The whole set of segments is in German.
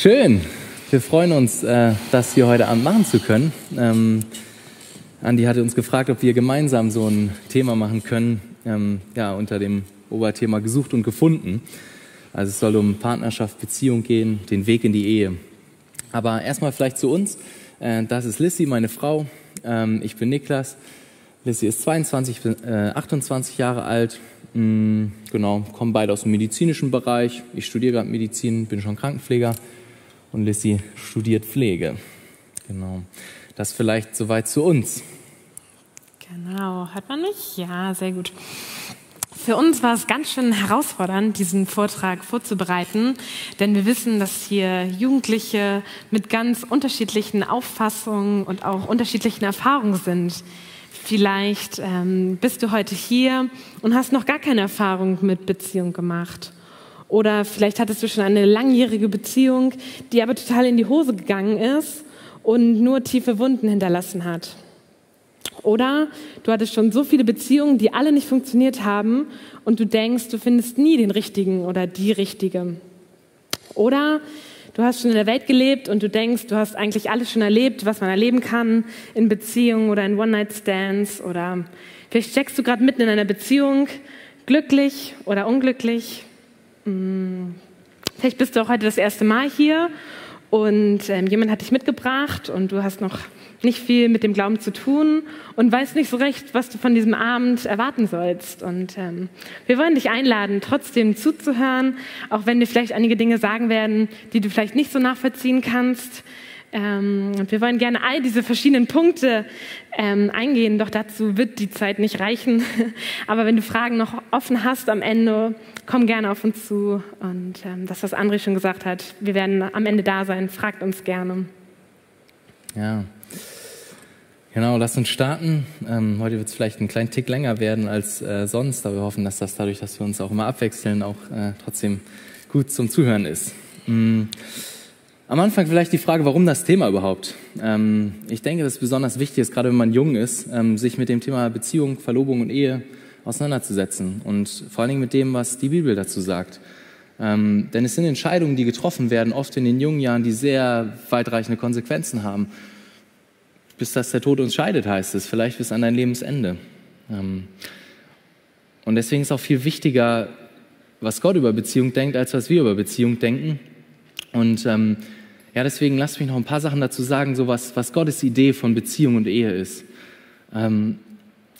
Schön. Wir freuen uns, äh, das hier heute Abend machen zu können. Ähm, Andi hatte uns gefragt, ob wir gemeinsam so ein Thema machen können, ähm, ja, unter dem Oberthema gesucht und gefunden. Also es soll um Partnerschaft, Beziehung gehen, den Weg in die Ehe. Aber erstmal vielleicht zu uns. Äh, das ist Lissy, meine Frau. Ähm, ich bin Niklas. Lissy ist 22, äh, 28 Jahre alt. Mm, genau, kommen beide aus dem medizinischen Bereich. Ich studiere gerade Medizin, bin schon Krankenpfleger und Lissy studiert Pflege. Genau. Das vielleicht soweit zu uns. Genau, hört man mich? Ja, sehr gut. Für uns war es ganz schön herausfordernd, diesen Vortrag vorzubereiten, denn wir wissen, dass hier Jugendliche mit ganz unterschiedlichen Auffassungen und auch unterschiedlichen Erfahrungen sind. Vielleicht ähm, bist du heute hier und hast noch gar keine Erfahrung mit Beziehung gemacht. Oder vielleicht hattest du schon eine langjährige Beziehung, die aber total in die Hose gegangen ist und nur tiefe Wunden hinterlassen hat. Oder du hattest schon so viele Beziehungen, die alle nicht funktioniert haben und du denkst, du findest nie den richtigen oder die richtige. Oder du hast schon in der Welt gelebt und du denkst, du hast eigentlich alles schon erlebt, was man erleben kann in Beziehungen oder in One-Night-Stands oder vielleicht steckst du gerade mitten in einer Beziehung, glücklich oder unglücklich. Vielleicht bist du auch heute das erste Mal hier und ähm, jemand hat dich mitgebracht und du hast noch nicht viel mit dem Glauben zu tun und weißt nicht so recht, was du von diesem Abend erwarten sollst. Und ähm, wir wollen dich einladen, trotzdem zuzuhören, auch wenn wir vielleicht einige Dinge sagen werden, die du vielleicht nicht so nachvollziehen kannst. Ähm, wir wollen gerne all diese verschiedenen Punkte ähm, eingehen, doch dazu wird die Zeit nicht reichen. Aber wenn du Fragen noch offen hast am Ende, komm gerne auf uns zu. Und ähm, das, was André schon gesagt hat, wir werden am Ende da sein. Fragt uns gerne. Ja. Genau, lass uns starten. Ähm, heute wird es vielleicht einen kleinen Tick länger werden als äh, sonst, aber wir hoffen, dass das dadurch, dass wir uns auch immer abwechseln, auch äh, trotzdem gut zum Zuhören ist. Mhm. Am Anfang vielleicht die Frage, warum das Thema überhaupt? Ähm, ich denke, dass es besonders wichtig ist, gerade wenn man jung ist, ähm, sich mit dem Thema Beziehung, Verlobung und Ehe auseinanderzusetzen und vor allen Dingen mit dem, was die Bibel dazu sagt. Ähm, denn es sind Entscheidungen, die getroffen werden, oft in den jungen Jahren, die sehr weitreichende Konsequenzen haben. Bis dass der Tod uns scheidet, heißt es, vielleicht bis an dein Lebensende. Ähm, und deswegen ist auch viel wichtiger, was Gott über Beziehung denkt, als was wir über Beziehung denken. Und ähm, ja, deswegen lasst mich noch ein paar Sachen dazu sagen, so was, was Gottes Idee von Beziehung und Ehe ist. Ähm,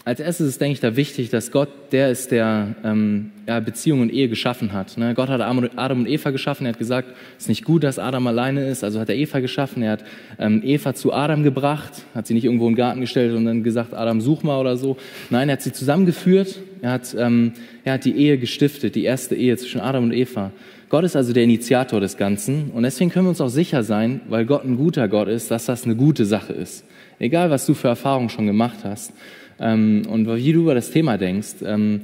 als erstes ist, denke ich, da wichtig, dass Gott der ist, der ähm, ja, Beziehung und Ehe geschaffen hat. Ne? Gott hat Adam und Eva geschaffen. Er hat gesagt, es ist nicht gut, dass Adam alleine ist. Also hat er Eva geschaffen. Er hat ähm, Eva zu Adam gebracht, hat sie nicht irgendwo in den Garten gestellt und dann gesagt, Adam, such mal oder so. Nein, er hat sie zusammengeführt. Er hat, ähm, er hat die Ehe gestiftet, die erste Ehe zwischen Adam und Eva. Gott ist also der Initiator des Ganzen und deswegen können wir uns auch sicher sein, weil Gott ein guter Gott ist, dass das eine gute Sache ist. Egal, was du für Erfahrungen schon gemacht hast ähm, und wie du über das Thema denkst, ähm,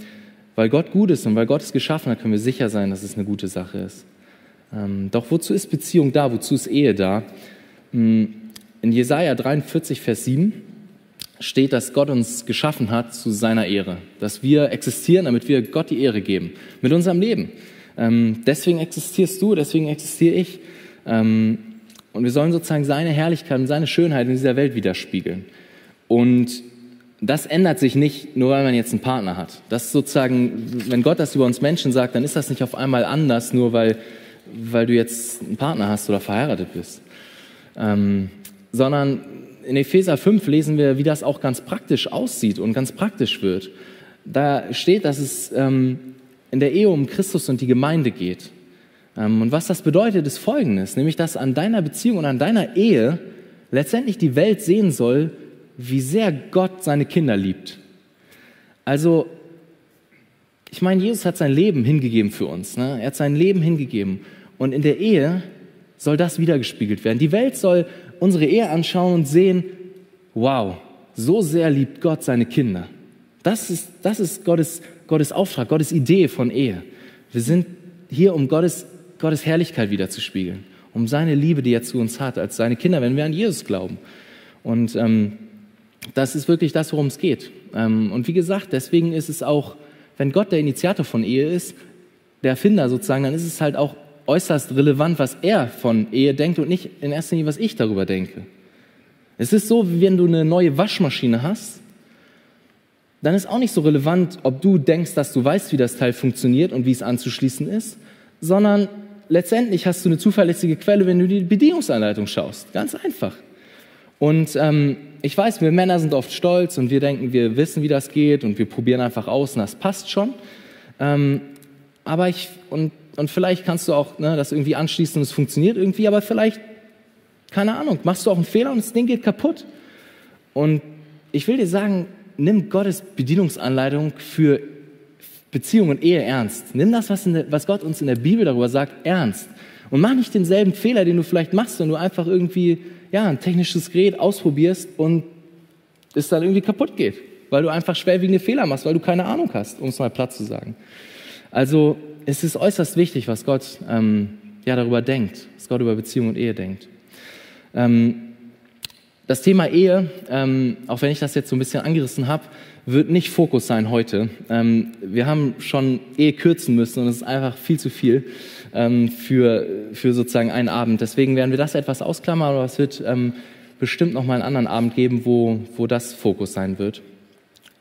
weil Gott gut ist und weil Gott es geschaffen hat, können wir sicher sein, dass es eine gute Sache ist. Ähm, doch wozu ist Beziehung da? Wozu ist Ehe da? Hm, in Jesaja 43, Vers 7 steht, dass Gott uns geschaffen hat zu seiner Ehre, dass wir existieren, damit wir Gott die Ehre geben mit unserem Leben. Ähm, deswegen existierst du, deswegen existiere ich. Ähm, und wir sollen sozusagen seine Herrlichkeit und seine Schönheit in dieser Welt widerspiegeln. Und das ändert sich nicht, nur weil man jetzt einen Partner hat. Das ist sozusagen, wenn Gott das über uns Menschen sagt, dann ist das nicht auf einmal anders, nur weil, weil du jetzt einen Partner hast oder verheiratet bist. Ähm, sondern in Epheser 5 lesen wir, wie das auch ganz praktisch aussieht und ganz praktisch wird. Da steht, dass es ähm, in der Ehe um Christus und die Gemeinde geht. Ähm, und was das bedeutet, ist Folgendes, nämlich dass an deiner Beziehung und an deiner Ehe letztendlich die Welt sehen soll, wie sehr Gott seine Kinder liebt. Also, ich meine, Jesus hat sein Leben hingegeben für uns. Ne? Er hat sein Leben hingegeben. Und in der Ehe soll das wiedergespiegelt werden. Die Welt soll unsere Ehe anschauen und sehen, wow, so sehr liebt Gott seine Kinder. Das ist, das ist Gottes Gottes Auftrag, Gottes Idee von Ehe. Wir sind hier, um Gottes, Gottes Herrlichkeit wiederzuspiegeln, um seine Liebe, die er zu uns hat, als seine Kinder, wenn wir an Jesus glauben. Und ähm, das ist wirklich das, worum es geht. Ähm, und wie gesagt, deswegen ist es auch, wenn Gott der Initiator von Ehe ist, der Erfinder sozusagen, dann ist es halt auch äußerst relevant, was er von Ehe denkt und nicht in erster Linie, was ich darüber denke. Es ist so, wie wenn du eine neue Waschmaschine hast, dann ist auch nicht so relevant, ob du denkst, dass du weißt, wie das Teil funktioniert und wie es anzuschließen ist, sondern letztendlich hast du eine zuverlässige Quelle, wenn du die Bedienungsanleitung schaust. Ganz einfach. Und ähm, ich weiß, wir Männer sind oft stolz und wir denken, wir wissen, wie das geht und wir probieren einfach aus und das passt schon. Ähm, aber ich, und, und vielleicht kannst du auch ne, das irgendwie anschließen und es funktioniert irgendwie, aber vielleicht, keine Ahnung, machst du auch einen Fehler und das Ding geht kaputt. Und ich will dir sagen, nimm Gottes Bedienungsanleitung für Beziehung und Ehe ernst. Nimm das, was, der, was Gott uns in der Bibel darüber sagt, ernst. Und mach nicht denselben Fehler, den du vielleicht machst, wenn du einfach irgendwie ja, ein technisches Gerät ausprobierst und es dann irgendwie kaputt geht, weil du einfach schwerwiegende Fehler machst, weil du keine Ahnung hast, um es mal platt zu sagen. Also es ist äußerst wichtig, was Gott ähm, ja, darüber denkt, was Gott über Beziehung und Ehe denkt. Ähm, das Thema Ehe, ähm, auch wenn ich das jetzt so ein bisschen angerissen habe, wird nicht Fokus sein heute. Ähm, wir haben schon Ehe kürzen müssen und es ist einfach viel zu viel ähm, für, für sozusagen einen Abend. Deswegen werden wir das etwas ausklammern, aber es wird ähm, bestimmt noch mal einen anderen Abend geben, wo, wo das Fokus sein wird.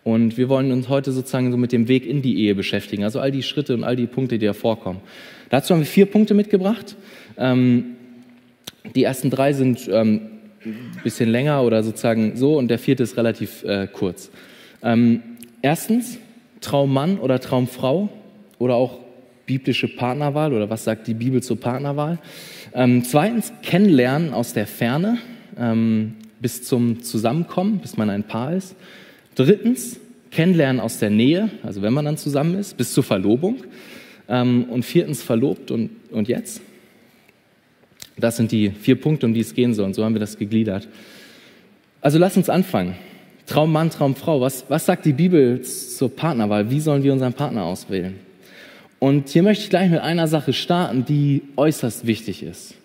Und wir wollen uns heute sozusagen so mit dem Weg in die Ehe beschäftigen, also all die Schritte und all die Punkte, die da vorkommen. Dazu haben wir vier Punkte mitgebracht. Ähm, die ersten drei sind ähm, bisschen länger oder sozusagen so und der vierte ist relativ äh, kurz. Ähm, erstens, Traummann oder Traumfrau oder auch biblische Partnerwahl oder was sagt die Bibel zur Partnerwahl. Ähm, zweitens, Kennenlernen aus der Ferne ähm, bis zum Zusammenkommen, bis man ein Paar ist. Drittens, Kennenlernen aus der Nähe, also wenn man dann zusammen ist, bis zur Verlobung. Ähm, und viertens, verlobt und, und jetzt. Das sind die vier Punkte, um die es gehen soll. Und so haben wir das gegliedert. Also lass uns anfangen. Traummann, Traumfrau. Was, was sagt die Bibel zur Partnerwahl? Wie sollen wir unseren Partner auswählen? Und hier möchte ich gleich mit einer Sache starten, die äußerst wichtig ist.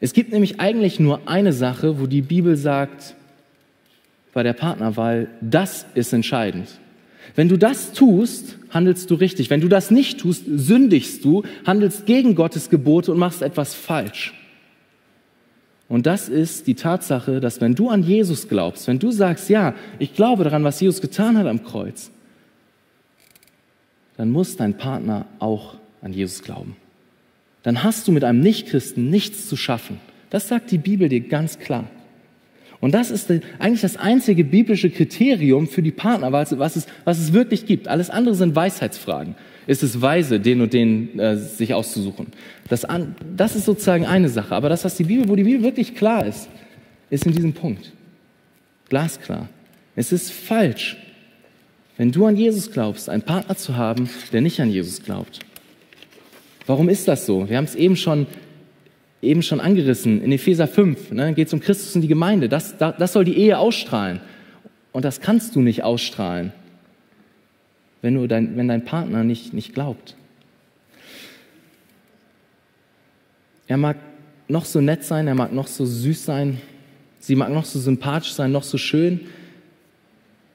Es gibt nämlich eigentlich nur eine Sache, wo die Bibel sagt, bei der Partnerwahl, das ist entscheidend. Wenn du das tust, handelst du richtig. Wenn du das nicht tust, sündigst du, handelst gegen Gottes Gebote und machst etwas falsch. Und das ist die Tatsache, dass wenn du an Jesus glaubst, wenn du sagst, ja, ich glaube daran, was Jesus getan hat am Kreuz, dann muss dein Partner auch an Jesus glauben. Dann hast du mit einem Nichtchristen nichts zu schaffen. Das sagt die Bibel dir ganz klar. Und das ist eigentlich das einzige biblische Kriterium für die Partnerwahl, was es, was es wirklich gibt. Alles andere sind Weisheitsfragen. Ist es weise, den und den äh, sich auszusuchen? Das, an, das ist sozusagen eine Sache. Aber das, was die Bibel, wo die Bibel wirklich klar ist, ist in diesem Punkt. Glasklar. Es ist falsch, wenn du an Jesus glaubst, einen Partner zu haben, der nicht an Jesus glaubt. Warum ist das so? Wir haben es eben schon eben schon angerissen, in Epheser 5, ne, geht es um Christus und die Gemeinde. Das, das, soll die Ehe ausstrahlen. Und das kannst du nicht ausstrahlen, wenn, du dein, wenn dein Partner nicht, nicht glaubt. Er mag noch so nett sein, er mag noch so süß sein, sie mag noch so sympathisch sein, noch so schön.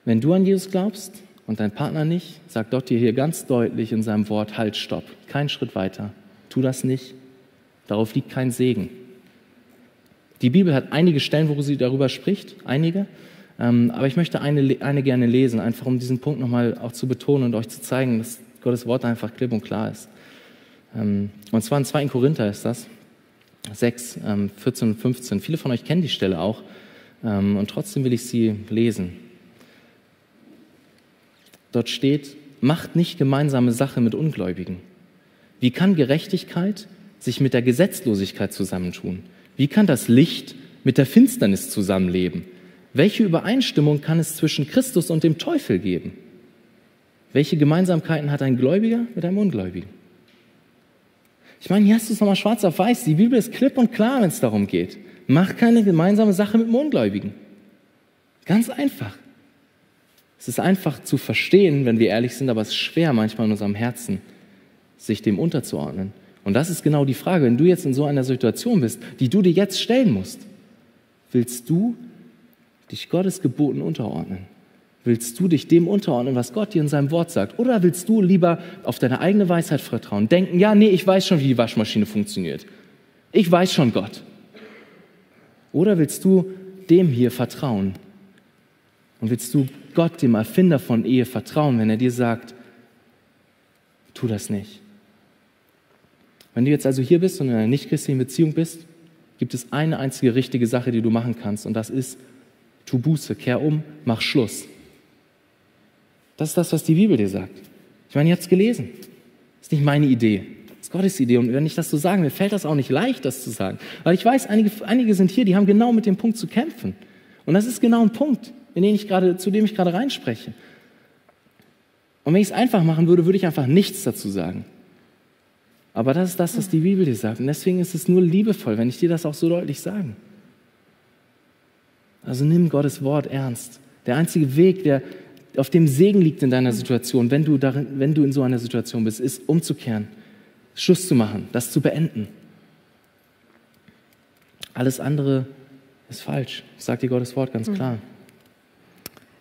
Wenn du an Jesus glaubst und dein Partner nicht, sagt Gott dir hier ganz deutlich in seinem Wort, halt, stopp, keinen Schritt weiter. Tu das nicht, Darauf liegt kein Segen. Die Bibel hat einige Stellen, wo sie darüber spricht, einige. Ähm, aber ich möchte eine, eine gerne lesen, einfach um diesen Punkt nochmal auch zu betonen und euch zu zeigen, dass Gottes Wort einfach klipp und klar ist. Ähm, und zwar in 2. Korinther ist das, 6, 14 und 15. Viele von euch kennen die Stelle auch ähm, und trotzdem will ich sie lesen. Dort steht, macht nicht gemeinsame Sache mit Ungläubigen. Wie kann Gerechtigkeit sich mit der Gesetzlosigkeit zusammentun? Wie kann das Licht mit der Finsternis zusammenleben? Welche Übereinstimmung kann es zwischen Christus und dem Teufel geben? Welche Gemeinsamkeiten hat ein Gläubiger mit einem Ungläubigen? Ich meine, hier hast du es nochmal schwarz auf weiß. Die Bibel ist klipp und klar, wenn es darum geht. Mach keine gemeinsame Sache mit dem Ungläubigen. Ganz einfach. Es ist einfach zu verstehen, wenn wir ehrlich sind, aber es ist schwer manchmal in unserem Herzen, sich dem unterzuordnen. Und das ist genau die Frage, wenn du jetzt in so einer Situation bist, die du dir jetzt stellen musst. Willst du dich Gottes Geboten unterordnen? Willst du dich dem unterordnen, was Gott dir in seinem Wort sagt? Oder willst du lieber auf deine eigene Weisheit vertrauen? Denken, ja, nee, ich weiß schon, wie die Waschmaschine funktioniert. Ich weiß schon Gott. Oder willst du dem hier vertrauen? Und willst du Gott, dem Erfinder von Ehe, vertrauen, wenn er dir sagt, tu das nicht? Wenn du jetzt also hier bist und in einer nicht-christlichen Beziehung bist, gibt es eine einzige richtige Sache, die du machen kannst. Und das ist, tu Buße, kehr um, mach Schluss. Das ist das, was die Bibel dir sagt. Ich meine, ihr habt es gelesen. Das ist nicht meine Idee. Das ist Gottes Idee. Und wenn ich das so sage, mir fällt das auch nicht leicht, das zu sagen. Weil ich weiß, einige, einige sind hier, die haben genau mit dem Punkt zu kämpfen. Und das ist genau ein Punkt, in den ich gerade, zu dem ich gerade reinspreche. Und wenn ich es einfach machen würde, würde ich einfach nichts dazu sagen. Aber das ist das, was die Bibel dir sagt. Und deswegen ist es nur liebevoll, wenn ich dir das auch so deutlich sage. Also nimm Gottes Wort ernst. Der einzige Weg, der auf dem Segen liegt in deiner Situation, wenn du, darin, wenn du in so einer Situation bist, ist umzukehren, Schluss zu machen, das zu beenden. Alles andere ist falsch, sagt dir Gottes Wort ganz klar.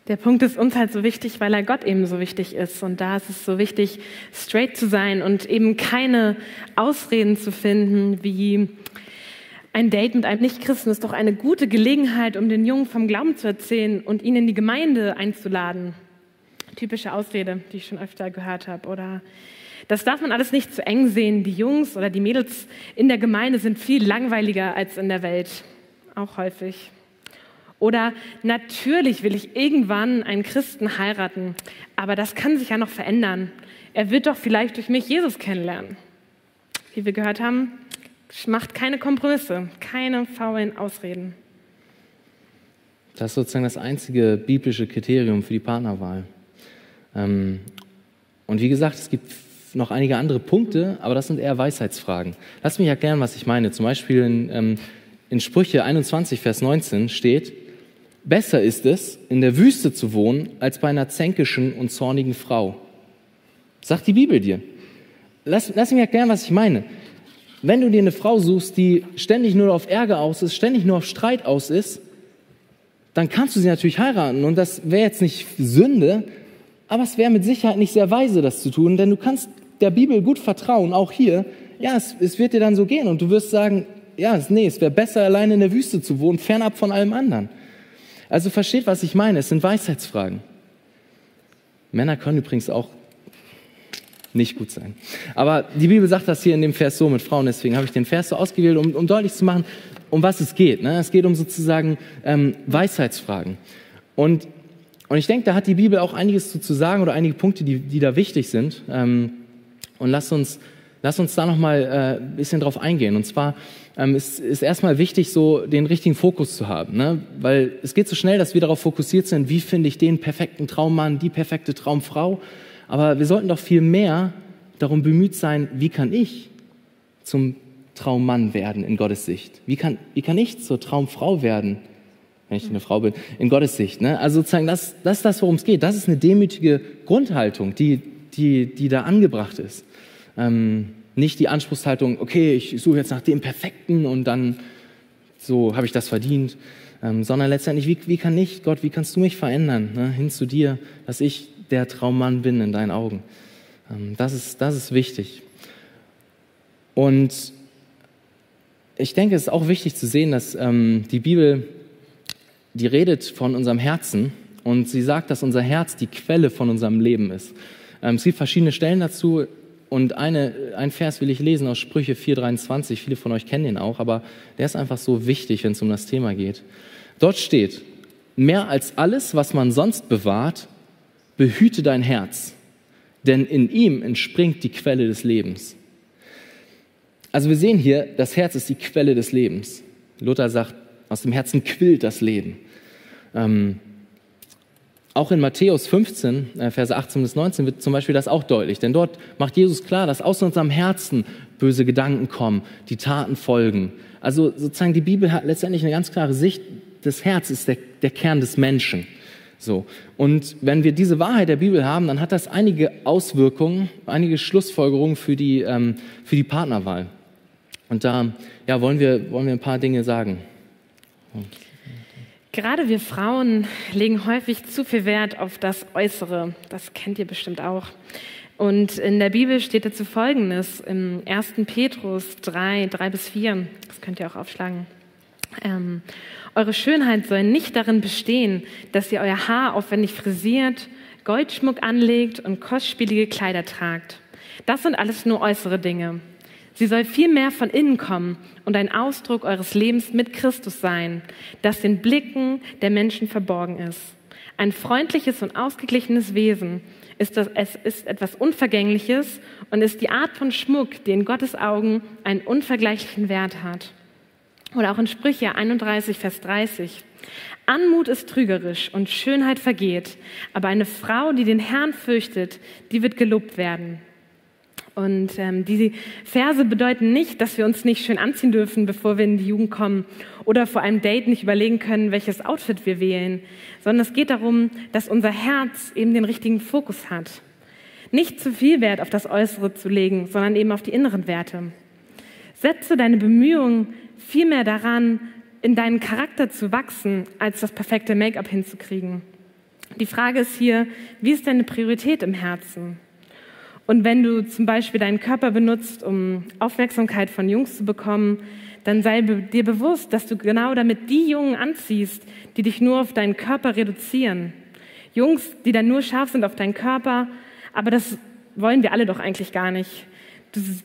Der Punkt ist uns halt so wichtig, weil er Gott eben so wichtig ist. Und da ist es so wichtig, straight zu sein und eben keine Ausreden zu finden, wie ein Date mit einem Nichtchristen ist doch eine gute Gelegenheit, um den Jungen vom Glauben zu erzählen und ihn in die Gemeinde einzuladen. Typische Ausrede, die ich schon öfter gehört habe. Oder das darf man alles nicht zu eng sehen. Die Jungs oder die Mädels in der Gemeinde sind viel langweiliger als in der Welt. Auch häufig. Oder natürlich will ich irgendwann einen Christen heiraten, aber das kann sich ja noch verändern. Er wird doch vielleicht durch mich Jesus kennenlernen. Wie wir gehört haben, macht keine Kompromisse, keine faulen Ausreden. Das ist sozusagen das einzige biblische Kriterium für die Partnerwahl. Ähm, und wie gesagt, es gibt noch einige andere Punkte, aber das sind eher Weisheitsfragen. Lass mich erklären, was ich meine. Zum Beispiel in, ähm, in Sprüche 21, Vers 19 steht, Besser ist es, in der Wüste zu wohnen, als bei einer zänkischen und zornigen Frau. Sagt die Bibel dir. Lass, lass mich erklären, was ich meine. Wenn du dir eine Frau suchst, die ständig nur auf Ärger aus ist, ständig nur auf Streit aus ist, dann kannst du sie natürlich heiraten. Und das wäre jetzt nicht Sünde, aber es wäre mit Sicherheit nicht sehr weise, das zu tun, denn du kannst der Bibel gut vertrauen, auch hier. Ja, es, es wird dir dann so gehen und du wirst sagen, ja, nee, es wäre besser, alleine in der Wüste zu wohnen, fernab von allem anderen. Also versteht, was ich meine. Es sind Weisheitsfragen. Männer können übrigens auch nicht gut sein. Aber die Bibel sagt das hier in dem Vers so mit Frauen, deswegen habe ich den Vers so ausgewählt, um, um deutlich zu machen, um was es geht. Ne? Es geht um sozusagen ähm, Weisheitsfragen. Und, und ich denke, da hat die Bibel auch einiges zu, sagen oder einige Punkte, die, die da wichtig sind. Ähm, und lasst uns, lasst uns da nochmal äh, ein bisschen drauf eingehen. Und zwar ähm, ist, ist erstmal wichtig, so den richtigen Fokus zu haben. Ne? Weil es geht so schnell, dass wir darauf fokussiert sind, wie finde ich den perfekten Traummann, die perfekte Traumfrau. Aber wir sollten doch viel mehr darum bemüht sein, wie kann ich zum Traummann werden in Gottes Sicht? Wie kann, wie kann ich zur Traumfrau werden, wenn ich eine Frau bin, in Gottes Sicht? Ne? Also sozusagen, das, das ist das, worum es geht. Das ist eine demütige Grundhaltung, die, die, die da angebracht ist. Ähm, nicht die Anspruchshaltung, okay, ich suche jetzt nach dem Perfekten und dann so habe ich das verdient, ähm, sondern letztendlich, wie, wie kann ich, Gott, wie kannst du mich verändern, ne, hin zu dir, dass ich der Traummann bin in deinen Augen. Ähm, das, ist, das ist wichtig. Und ich denke, es ist auch wichtig zu sehen, dass ähm, die Bibel, die redet von unserem Herzen und sie sagt, dass unser Herz die Quelle von unserem Leben ist. Ähm, es gibt verschiedene Stellen dazu. Und eine, ein Vers will ich lesen aus Sprüche 4,23. Viele von euch kennen den auch, aber der ist einfach so wichtig, wenn es um das Thema geht. Dort steht, mehr als alles, was man sonst bewahrt, behüte dein Herz, denn in ihm entspringt die Quelle des Lebens. Also wir sehen hier, das Herz ist die Quelle des Lebens. Luther sagt, aus dem Herzen quillt das Leben. Ähm, auch in Matthäus 15, äh, Verse 18 bis 19 wird zum Beispiel das auch deutlich, denn dort macht Jesus klar, dass aus unserem Herzen böse Gedanken kommen, die Taten folgen. Also sozusagen die Bibel hat letztendlich eine ganz klare Sicht, das Herz ist der, der Kern des Menschen. So. Und wenn wir diese Wahrheit der Bibel haben, dann hat das einige Auswirkungen, einige Schlussfolgerungen für die, ähm, für die Partnerwahl. Und da ja, wollen, wir, wollen wir ein paar Dinge sagen. Gerade wir Frauen legen häufig zu viel Wert auf das Äußere. Das kennt ihr bestimmt auch. Und in der Bibel steht dazu Folgendes im 1. Petrus 3, 3 bis 4. Das könnt ihr auch aufschlagen. Ähm, eure Schönheit soll nicht darin bestehen, dass ihr euer Haar aufwendig frisiert, Goldschmuck anlegt und kostspielige Kleider tragt. Das sind alles nur äußere Dinge. Sie soll vielmehr von innen kommen und ein Ausdruck eures Lebens mit Christus sein, das den Blicken der Menschen verborgen ist. Ein freundliches und ausgeglichenes Wesen ist das, es ist etwas Unvergängliches und ist die Art von Schmuck, die in Gottes Augen einen unvergleichlichen Wert hat. Oder auch in Sprüche 31, Vers 30. Anmut ist trügerisch und Schönheit vergeht, aber eine Frau, die den Herrn fürchtet, die wird gelobt werden. Und ähm, diese Verse bedeuten nicht, dass wir uns nicht schön anziehen dürfen, bevor wir in die Jugend kommen oder vor einem Date nicht überlegen können, welches Outfit wir wählen, sondern es geht darum, dass unser Herz eben den richtigen Fokus hat. Nicht zu viel Wert auf das Äußere zu legen, sondern eben auf die inneren Werte. Setze deine Bemühungen vielmehr daran, in deinen Charakter zu wachsen, als das perfekte Make-up hinzukriegen. Die Frage ist hier, wie ist deine Priorität im Herzen? Und wenn du zum Beispiel deinen Körper benutzt, um Aufmerksamkeit von Jungs zu bekommen, dann sei dir bewusst, dass du genau damit die Jungen anziehst, die dich nur auf deinen Körper reduzieren. Jungs, die dann nur scharf sind auf deinen Körper, aber das wollen wir alle doch eigentlich gar nicht.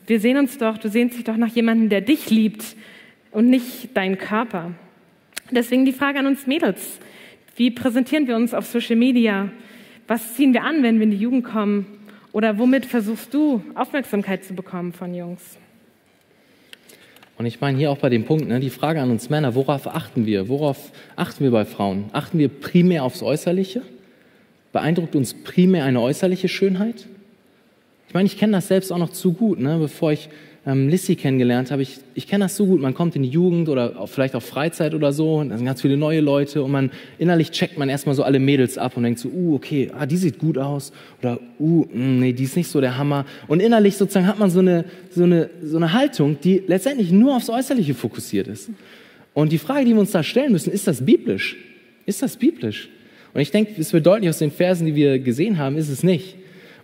Wir sehen uns doch, du sehnst dich doch nach jemandem, der dich liebt und nicht deinen Körper. Deswegen die Frage an uns Mädels. Wie präsentieren wir uns auf Social Media? Was ziehen wir an, wenn wir in die Jugend kommen? Oder womit versuchst du Aufmerksamkeit zu bekommen von Jungs? Und ich meine hier auch bei dem Punkt, ne, die Frage an uns Männer, worauf achten wir? Worauf achten wir bei Frauen? Achten wir primär aufs Äußerliche? Beeindruckt uns primär eine äußerliche Schönheit? Ich meine, ich kenne das selbst auch noch zu gut, ne, bevor ich ähm, Lissy kennengelernt habe, ich, ich kenne das so gut, man kommt in die Jugend oder auch vielleicht auf Freizeit oder so, und da sind ganz viele neue Leute und man innerlich checkt man erstmal so alle Mädels ab und denkt so, uh, okay, ah, die sieht gut aus oder uh, mm, nee, die ist nicht so der Hammer. Und innerlich sozusagen hat man so eine, so eine, so eine Haltung, die letztendlich nur aufs Äußerliche fokussiert ist. Und die Frage, die wir uns da stellen müssen, ist das biblisch? Ist das biblisch? Und ich denke, es wird deutlich aus den Versen, die wir gesehen haben, ist es nicht.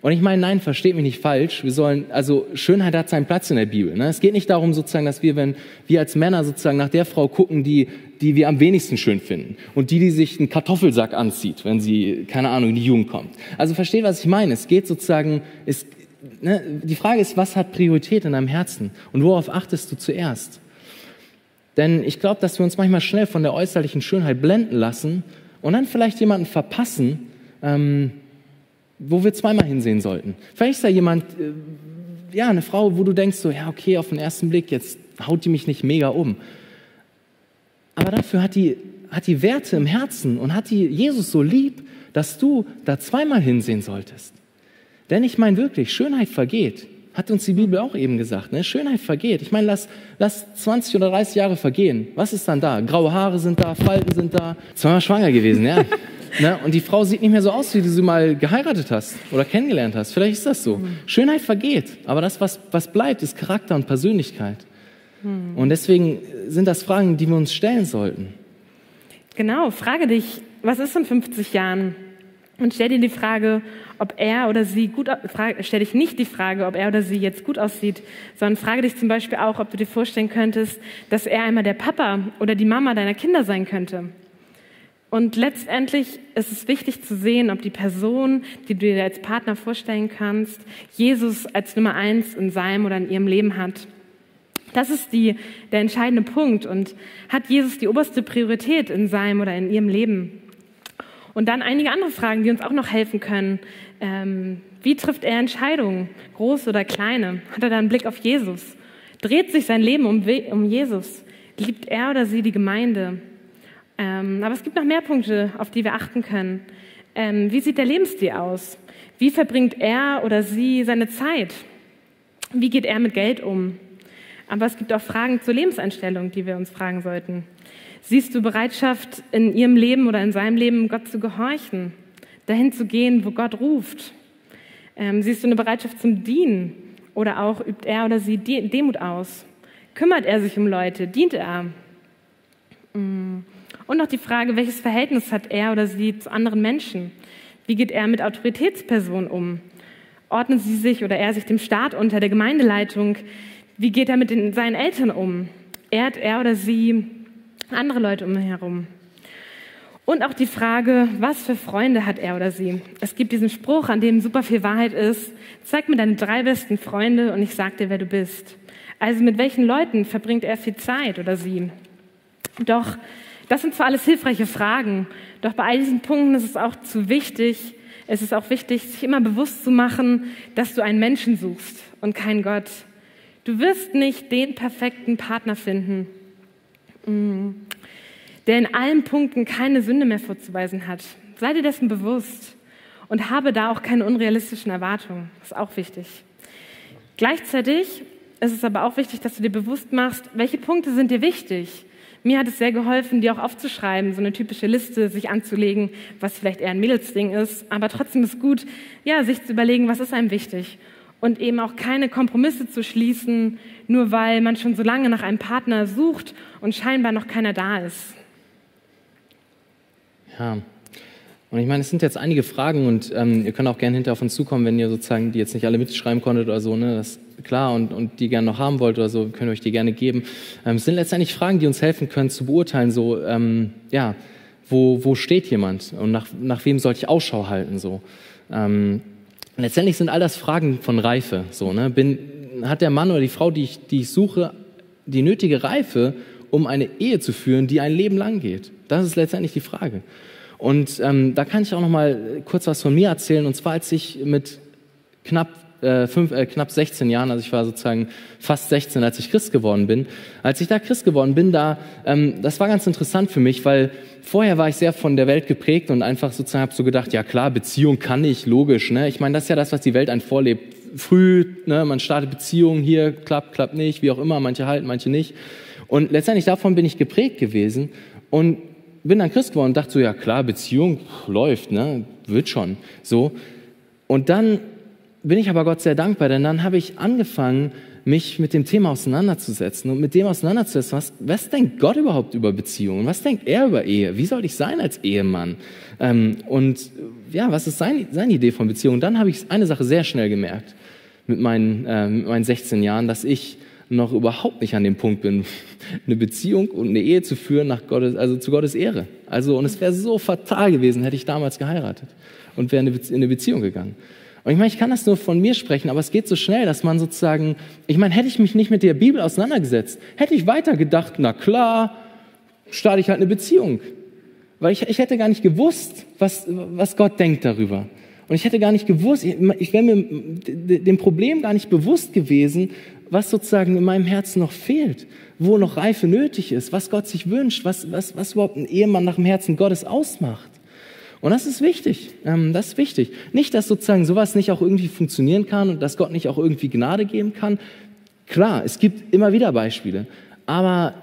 Und ich meine, nein, versteht mich nicht falsch. Wir sollen, also Schönheit hat seinen Platz in der Bibel. Ne? Es geht nicht darum, sozusagen, dass wir, wenn wir als Männer sozusagen nach der Frau gucken, die, die wir am wenigsten schön finden und die, die sich einen Kartoffelsack anzieht, wenn sie, keine Ahnung, in die Jugend kommt. Also versteht, was ich meine. Es geht sozusagen, es, ne? die Frage ist, was hat Priorität in deinem Herzen und worauf achtest du zuerst? Denn ich glaube, dass wir uns manchmal schnell von der äußerlichen Schönheit blenden lassen und dann vielleicht jemanden verpassen, ähm, wo wir zweimal hinsehen sollten. Vielleicht ist da jemand, äh, ja, eine Frau, wo du denkst so, ja, okay, auf den ersten Blick, jetzt haut die mich nicht mega um. Aber dafür hat die, hat die Werte im Herzen und hat die Jesus so lieb, dass du da zweimal hinsehen solltest. Denn ich meine wirklich, Schönheit vergeht. Hat uns die Bibel auch eben gesagt. Ne? Schönheit vergeht. Ich meine, lass, lass 20 oder 30 Jahre vergehen. Was ist dann da? Graue Haare sind da, Falten sind da. Zweimal schwanger gewesen, ja. Ne? Und die Frau sieht nicht mehr so aus, wie du sie mal geheiratet hast oder kennengelernt hast. Vielleicht ist das so. Mhm. Schönheit vergeht, aber das, was, was bleibt, ist Charakter und Persönlichkeit. Mhm. Und deswegen sind das Fragen, die wir uns stellen sollten. Genau, frage dich, was ist in 50 Jahren? Und stell dir die Frage, ob er oder sie gut, stell dich nicht die Frage, ob er oder sie jetzt gut aussieht, sondern frage dich zum Beispiel auch, ob du dir vorstellen könntest, dass er einmal der Papa oder die Mama deiner Kinder sein könnte. Und letztendlich ist es wichtig zu sehen, ob die Person, die du dir als Partner vorstellen kannst, Jesus als Nummer eins in seinem oder in ihrem Leben hat. Das ist die, der entscheidende Punkt. Und hat Jesus die oberste Priorität in seinem oder in ihrem Leben? Und dann einige andere Fragen, die uns auch noch helfen können. Ähm, wie trifft er Entscheidungen, große oder kleine? Hat er da einen Blick auf Jesus? Dreht sich sein Leben um, um Jesus? Liebt er oder sie die Gemeinde? Ähm, aber es gibt noch mehr Punkte, auf die wir achten können. Ähm, wie sieht der Lebensstil aus? Wie verbringt er oder sie seine Zeit? Wie geht er mit Geld um? Aber es gibt auch Fragen zur Lebenseinstellung, die wir uns fragen sollten. Siehst du Bereitschaft in ihrem Leben oder in seinem Leben, Gott zu gehorchen, dahin zu gehen, wo Gott ruft? Ähm, siehst du eine Bereitschaft zum Dienen oder auch übt er oder sie Demut aus? Kümmert er sich um Leute? Dient er? Mm. Und auch die Frage, welches Verhältnis hat er oder sie zu anderen Menschen? Wie geht er mit Autoritätspersonen um? Ordnet sie sich oder er sich dem Staat unter, der Gemeindeleitung? Wie geht er mit den, seinen Eltern um? Ehrt er oder sie andere Leute um ihn herum? Und auch die Frage, was für Freunde hat er oder sie? Es gibt diesen Spruch, an dem super viel Wahrheit ist. Zeig mir deine drei besten Freunde und ich sag dir, wer du bist. Also mit welchen Leuten verbringt er viel Zeit oder sie? Doch das sind zwar alles hilfreiche Fragen, doch bei all diesen Punkten ist es auch zu wichtig, es ist auch wichtig, sich immer bewusst zu machen, dass du einen Menschen suchst und keinen Gott. Du wirst nicht den perfekten Partner finden, mm, der in allen Punkten keine Sünde mehr vorzuweisen hat. Sei dir dessen bewusst und habe da auch keine unrealistischen Erwartungen. Das ist auch wichtig. Gleichzeitig ist es aber auch wichtig, dass du dir bewusst machst, welche Punkte sind dir wichtig mir hat es sehr geholfen, die auch aufzuschreiben, so eine typische Liste sich anzulegen, was vielleicht eher ein Mädelsding ist. Aber trotzdem ist gut, ja, sich zu überlegen, was ist einem wichtig. Und eben auch keine Kompromisse zu schließen, nur weil man schon so lange nach einem Partner sucht und scheinbar noch keiner da ist. Ja, und ich meine, es sind jetzt einige Fragen und ähm, ihr könnt auch gerne hinter auf uns zukommen, wenn ihr sozusagen die jetzt nicht alle mitschreiben konntet oder so, ne? Das ist klar und, und die gerne noch haben wollt oder so, können wir euch die gerne geben. Ähm, es sind letztendlich Fragen, die uns helfen können zu beurteilen, so, ähm, ja, wo, wo steht jemand und nach, nach wem sollte ich Ausschau halten, so. Ähm, letztendlich sind all das Fragen von Reife, so, ne? Bin, hat der Mann oder die Frau, die ich, die ich suche, die nötige Reife, um eine Ehe zu führen, die ein Leben lang geht? Das ist letztendlich die Frage. Und ähm, da kann ich auch noch mal kurz was von mir erzählen. Und zwar, als ich mit knapp äh, fünf, äh, knapp 16 Jahren, also ich war sozusagen fast 16, als ich Christ geworden bin. Als ich da Christ geworden bin, da, ähm, das war ganz interessant für mich, weil vorher war ich sehr von der Welt geprägt und einfach sozusagen habe so gedacht, ja klar, Beziehung kann ich, logisch. Ne? Ich meine, das ist ja das, was die Welt einen vorlebt. Früh, ne, man startet Beziehungen, hier klappt, klappt nicht, wie auch immer, manche halten, manche nicht. Und letztendlich davon bin ich geprägt gewesen. Und bin dann Christ geworden und dachte so, ja klar, Beziehung läuft, ne, wird schon, so. Und dann bin ich aber Gott sehr dankbar, denn dann habe ich angefangen, mich mit dem Thema auseinanderzusetzen und mit dem auseinanderzusetzen, was, was denkt Gott überhaupt über Beziehungen? Was denkt er über Ehe? Wie soll ich sein als Ehemann? Ähm, und ja, was ist sein, seine Idee von Beziehungen? Dann habe ich eine Sache sehr schnell gemerkt mit meinen, äh, mit meinen 16 Jahren, dass ich noch überhaupt nicht an dem Punkt bin, eine Beziehung und eine Ehe zu führen nach Gottes, also zu Gottes Ehre. Also, und es wäre so fatal gewesen, hätte ich damals geheiratet und wäre in eine Beziehung gegangen. Und ich meine, ich kann das nur von mir sprechen, aber es geht so schnell, dass man sozusagen, ich meine, hätte ich mich nicht mit der Bibel auseinandergesetzt, hätte ich weiter gedacht, na klar, starte ich halt eine Beziehung. Weil ich, ich hätte gar nicht gewusst, was, was Gott denkt darüber. Und ich hätte gar nicht gewusst, ich wäre mir dem Problem gar nicht bewusst gewesen, was sozusagen in meinem Herzen noch fehlt, wo noch Reife nötig ist, was Gott sich wünscht, was, was, was überhaupt ein Ehemann nach dem Herzen Gottes ausmacht. Und das ist wichtig. Ähm, das ist wichtig. Nicht, dass sozusagen sowas nicht auch irgendwie funktionieren kann und dass Gott nicht auch irgendwie Gnade geben kann. Klar, es gibt immer wieder Beispiele. Aber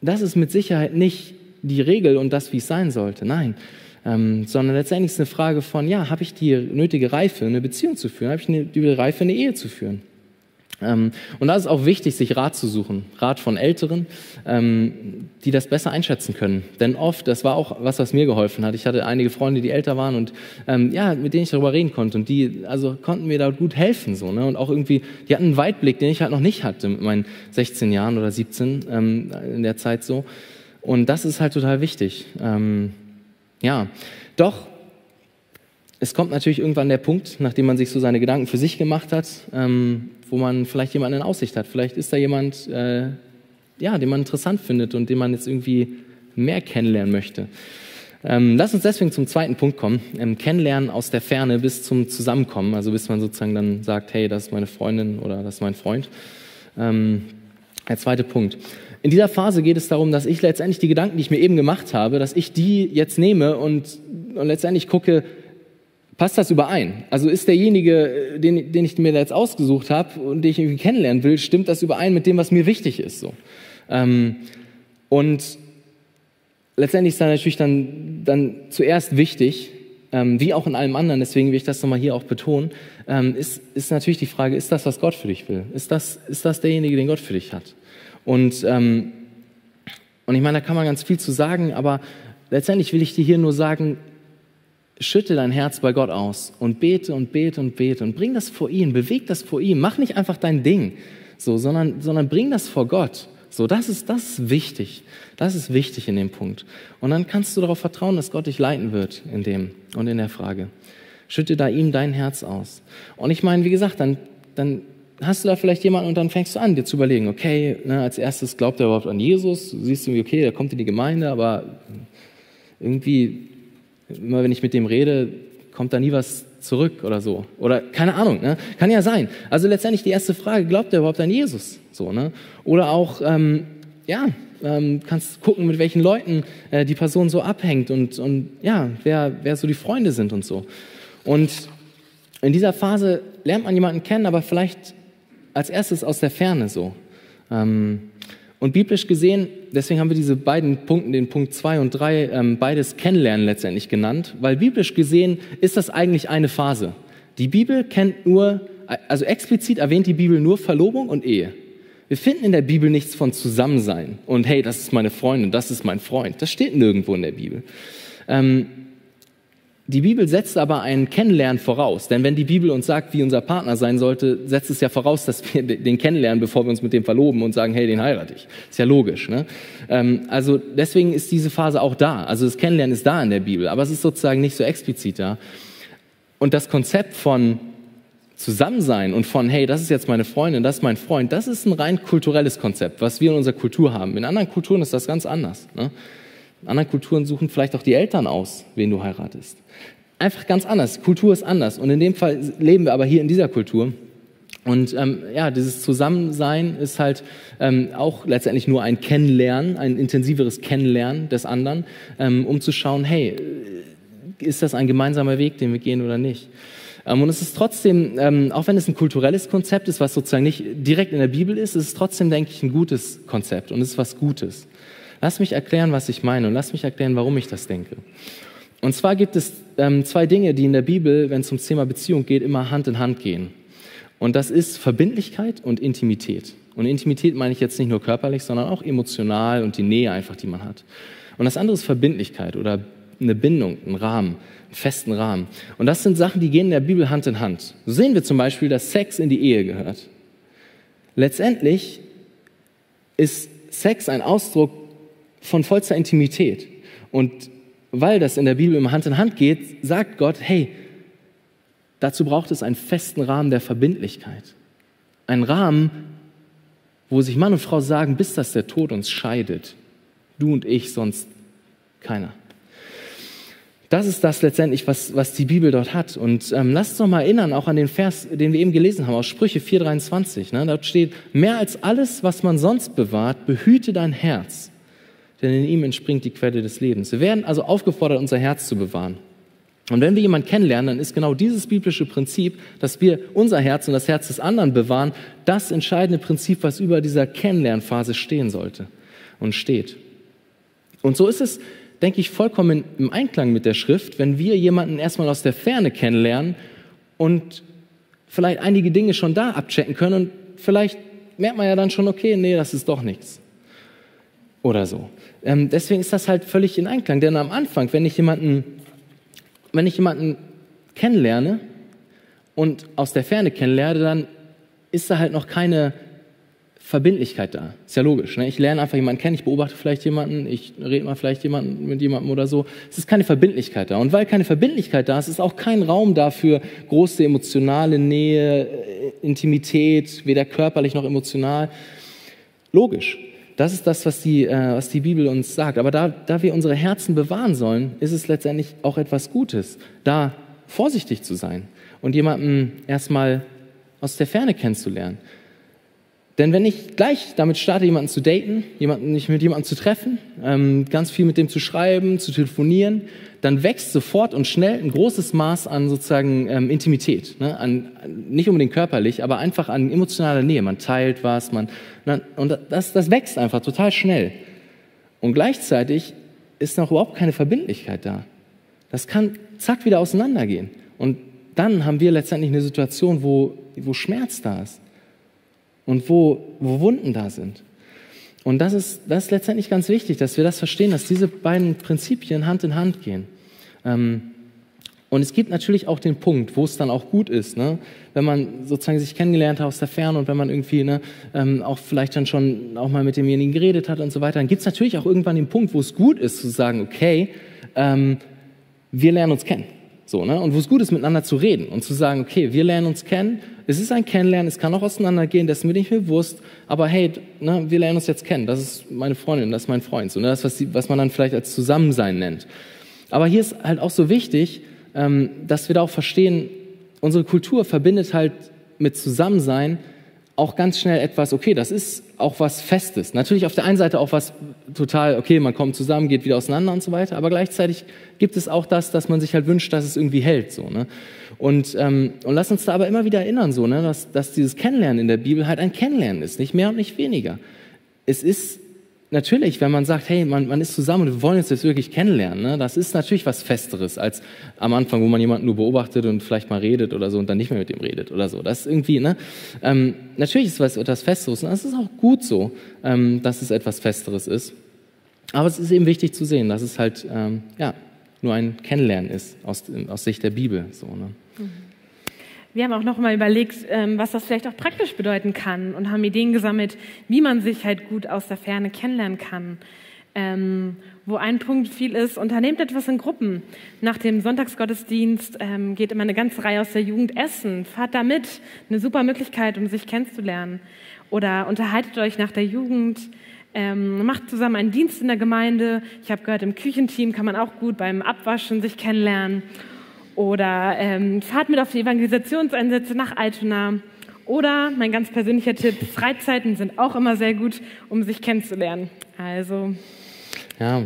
das ist mit Sicherheit nicht die Regel und das, wie es sein sollte. Nein. Ähm, sondern letztendlich ist eine Frage von, ja, habe ich die nötige Reife, eine Beziehung zu führen? Habe ich die Reife, eine Ehe zu führen? Ähm, und da ist es auch wichtig, sich Rat zu suchen, Rat von Älteren, ähm, die das besser einschätzen können. Denn oft, das war auch was, was mir geholfen hat. Ich hatte einige Freunde, die älter waren und ähm, ja, mit denen ich darüber reden konnte und die also konnten mir da gut helfen so ne und auch irgendwie, die hatten einen Weitblick, den ich halt noch nicht hatte mit meinen 16 Jahren oder 17 in der Zeit so. Und das ist halt total wichtig. ja, doch es kommt natürlich irgendwann der Punkt, nachdem man sich so seine Gedanken für sich gemacht hat, ähm, wo man vielleicht jemanden in Aussicht hat. Vielleicht ist da jemand, äh, ja, den man interessant findet und den man jetzt irgendwie mehr kennenlernen möchte. Ähm, lass uns deswegen zum zweiten Punkt kommen. Ähm, kennenlernen aus der Ferne bis zum Zusammenkommen, also bis man sozusagen dann sagt, hey, das ist meine Freundin oder das ist mein Freund. Ähm, der zweite Punkt. In dieser Phase geht es darum, dass ich letztendlich die Gedanken, die ich mir eben gemacht habe, dass ich die jetzt nehme und, und letztendlich gucke, Passt das überein? Also ist derjenige, den, den ich mir da jetzt ausgesucht habe und den ich irgendwie kennenlernen will, stimmt das überein mit dem, was mir wichtig ist? So. Ähm, und letztendlich ist dann natürlich dann, dann zuerst wichtig, ähm, wie auch in allem anderen, deswegen will ich das nochmal hier auch betonen, ähm, ist, ist natürlich die Frage, ist das, was Gott für dich will? Ist das, ist das derjenige, den Gott für dich hat? Und ähm, Und ich meine, da kann man ganz viel zu sagen, aber letztendlich will ich dir hier nur sagen, schütte dein Herz bei Gott aus und bete und bete und bete und bring das vor ihn, beweg das vor ihm, mach nicht einfach dein Ding, so, sondern, sondern bring das vor Gott. So, das ist, das ist wichtig. Das ist wichtig in dem Punkt. Und dann kannst du darauf vertrauen, dass Gott dich leiten wird in dem und in der Frage. Schütte da ihm dein Herz aus. Und ich meine, wie gesagt, dann, dann hast du da vielleicht jemanden und dann fängst du an, dir zu überlegen, okay, ne, als erstes glaubt er überhaupt an Jesus, siehst du, okay, er kommt in die Gemeinde, aber irgendwie, immer wenn ich mit dem rede, kommt da nie was zurück oder so. Oder keine Ahnung, ne? kann ja sein. Also letztendlich die erste Frage, glaubt er überhaupt an Jesus? So, ne? Oder auch, ähm, ja, ähm, kannst gucken, mit welchen Leuten äh, die Person so abhängt und, und ja, wer, wer so die Freunde sind und so. Und in dieser Phase lernt man jemanden kennen, aber vielleicht als erstes aus der Ferne so. Ähm, und biblisch gesehen, deswegen haben wir diese beiden Punkte, den Punkt 2 und 3, ähm, beides kennenlernen letztendlich genannt, weil biblisch gesehen ist das eigentlich eine Phase. Die Bibel kennt nur, also explizit erwähnt die Bibel nur Verlobung und Ehe. Wir finden in der Bibel nichts von Zusammensein und hey, das ist meine Freundin, das ist mein Freund. Das steht nirgendwo in der Bibel. Ähm, die Bibel setzt aber ein Kennenlernen voraus. Denn wenn die Bibel uns sagt, wie unser Partner sein sollte, setzt es ja voraus, dass wir den kennenlernen, bevor wir uns mit dem verloben und sagen, hey, den heirate ich. Ist ja logisch. Ne? Ähm, also deswegen ist diese Phase auch da. Also das Kennenlernen ist da in der Bibel, aber es ist sozusagen nicht so explizit da. Und das Konzept von Zusammensein und von, hey, das ist jetzt meine Freundin, das ist mein Freund, das ist ein rein kulturelles Konzept, was wir in unserer Kultur haben. In anderen Kulturen ist das ganz anders. Ne? In anderen Kulturen suchen vielleicht auch die Eltern aus, wen du heiratest. Einfach ganz anders. Kultur ist anders. Und in dem Fall leben wir aber hier in dieser Kultur. Und ähm, ja, dieses Zusammensein ist halt ähm, auch letztendlich nur ein Kennenlernen, ein intensiveres Kennenlernen des anderen, ähm, um zu schauen, hey, äh, ist das ein gemeinsamer Weg, den wir gehen oder nicht? Ähm, und es ist trotzdem, ähm, auch wenn es ein kulturelles Konzept ist, was sozusagen nicht direkt in der Bibel ist, ist es trotzdem, denke ich, ein gutes Konzept und es ist was Gutes. Lass mich erklären, was ich meine und lass mich erklären, warum ich das denke. Und zwar gibt es ähm, zwei Dinge, die in der Bibel, wenn es ums Thema Beziehung geht, immer Hand in Hand gehen. Und das ist Verbindlichkeit und Intimität. Und Intimität meine ich jetzt nicht nur körperlich, sondern auch emotional und die Nähe einfach, die man hat. Und das andere ist Verbindlichkeit oder eine Bindung, einen Rahmen, einen festen Rahmen. Und das sind Sachen, die gehen in der Bibel Hand in Hand. So sehen wir zum Beispiel, dass Sex in die Ehe gehört. Letztendlich ist Sex ein Ausdruck von vollster Intimität. Und weil das in der Bibel immer Hand in Hand geht, sagt Gott, hey, dazu braucht es einen festen Rahmen der Verbindlichkeit. Einen Rahmen, wo sich Mann und Frau sagen, bis dass der Tod uns scheidet. Du und ich, sonst keiner. Das ist das letztendlich, was, was die Bibel dort hat. Und ähm, lasst uns noch mal erinnern, auch an den Vers, den wir eben gelesen haben, aus Sprüche 4,23. Ne? Dort steht, mehr als alles, was man sonst bewahrt, behüte dein Herz, denn in ihm entspringt die Quelle des Lebens. Wir werden also aufgefordert, unser Herz zu bewahren. Und wenn wir jemanden kennenlernen, dann ist genau dieses biblische Prinzip, dass wir unser Herz und das Herz des anderen bewahren, das entscheidende Prinzip, was über dieser Kennenlernphase stehen sollte und steht. Und so ist es, denke ich, vollkommen im Einklang mit der Schrift, wenn wir jemanden erstmal aus der Ferne kennenlernen und vielleicht einige Dinge schon da abchecken können und vielleicht merkt man ja dann schon, okay, nee, das ist doch nichts. Oder so. Ähm, deswegen ist das halt völlig in Einklang. Denn am Anfang, wenn ich jemanden, wenn ich jemanden kennenlerne und aus der Ferne kennenlerne, dann ist da halt noch keine Verbindlichkeit da. Ist ja logisch. Ne? Ich lerne einfach jemanden kennen, ich beobachte vielleicht jemanden, ich rede mal vielleicht jemanden, mit jemandem oder so. Es ist keine Verbindlichkeit da. Und weil keine Verbindlichkeit da ist, ist auch kein Raum dafür große emotionale Nähe, äh, Intimität, weder körperlich noch emotional. Logisch. Das ist das, was die, äh, was die Bibel uns sagt. Aber da, da wir unsere Herzen bewahren sollen, ist es letztendlich auch etwas Gutes, da vorsichtig zu sein und jemanden erstmal aus der Ferne kennenzulernen. Denn wenn ich gleich damit starte, jemanden zu daten, jemanden, nicht mit jemandem zu treffen, ähm, ganz viel mit dem zu schreiben, zu telefonieren, dann wächst sofort und schnell ein großes Maß an sozusagen ähm, Intimität. Ne? An, nicht unbedingt körperlich, aber einfach an emotionaler Nähe. Man teilt was, man, und das, das wächst einfach total schnell. Und gleichzeitig ist noch überhaupt keine Verbindlichkeit da. Das kann zack wieder auseinandergehen. Und dann haben wir letztendlich eine Situation, wo, wo Schmerz da ist und wo, wo Wunden da sind. Und das ist, das ist letztendlich ganz wichtig, dass wir das verstehen, dass diese beiden Prinzipien Hand in Hand gehen. Ähm, und es gibt natürlich auch den Punkt, wo es dann auch gut ist, ne? wenn man sozusagen sich kennengelernt hat aus der Ferne und wenn man irgendwie ne, ähm, auch vielleicht dann schon auch mal mit demjenigen geredet hat und so weiter, dann gibt es natürlich auch irgendwann den Punkt, wo es gut ist zu sagen, okay, ähm, wir lernen uns kennen. So, ne? Und wo es gut ist, miteinander zu reden und zu sagen, okay, wir lernen uns kennen, es ist ein Kennenlernen, es kann auch auseinandergehen, das ist mir nicht bewusst, aber hey, ne, wir lernen uns jetzt kennen, das ist meine Freundin, das ist mein Freund, so, ne? das, was, die, was man dann vielleicht als Zusammensein nennt. Aber hier ist halt auch so wichtig, ähm, dass wir da auch verstehen, unsere Kultur verbindet halt mit Zusammensein auch ganz schnell etwas, okay, das ist auch was Festes. Natürlich auf der einen Seite auch was total, okay, man kommt zusammen, geht wieder auseinander und so weiter, aber gleichzeitig gibt es auch das, dass man sich halt wünscht, dass es irgendwie hält. So, ne? und, ähm, und lass uns da aber immer wieder erinnern, so, ne, dass, dass dieses Kennenlernen in der Bibel halt ein Kennenlernen ist, nicht mehr und nicht weniger. Es ist natürlich, wenn man sagt, hey, man, man ist zusammen und wir wollen uns jetzt wirklich kennenlernen, ne, das ist natürlich was Festeres als am Anfang, wo man jemanden nur beobachtet und vielleicht mal redet oder so und dann nicht mehr mit ihm redet oder so. Das ist irgendwie, ne, ähm, natürlich ist es etwas Festeres und das ist auch gut so, ähm, dass es etwas Festeres ist. Aber es ist eben wichtig zu sehen, dass es halt, ähm, ja, nur ein Kennenlernen ist aus, aus Sicht der Bibel, so, ne. Mhm. Wir haben auch noch mal überlegt, ähm, was das vielleicht auch praktisch bedeuten kann und haben Ideen gesammelt, wie man sich halt gut aus der Ferne kennenlernen kann. Ähm, wo ein Punkt viel ist, unternehmt etwas in Gruppen. Nach dem Sonntagsgottesdienst ähm, geht immer eine ganze Reihe aus der Jugend essen. Fahrt da mit. Eine super Möglichkeit, um sich kennenzulernen. Oder unterhaltet euch nach der Jugend. Ähm, macht zusammen einen Dienst in der Gemeinde. Ich habe gehört, im Küchenteam kann man auch gut beim Abwaschen sich kennenlernen. Oder ähm, fahrt mit auf die Evangelisationseinsätze nach Altona. Oder mein ganz persönlicher Tipp, Freizeiten sind auch immer sehr gut, um sich kennenzulernen. Also. Ja.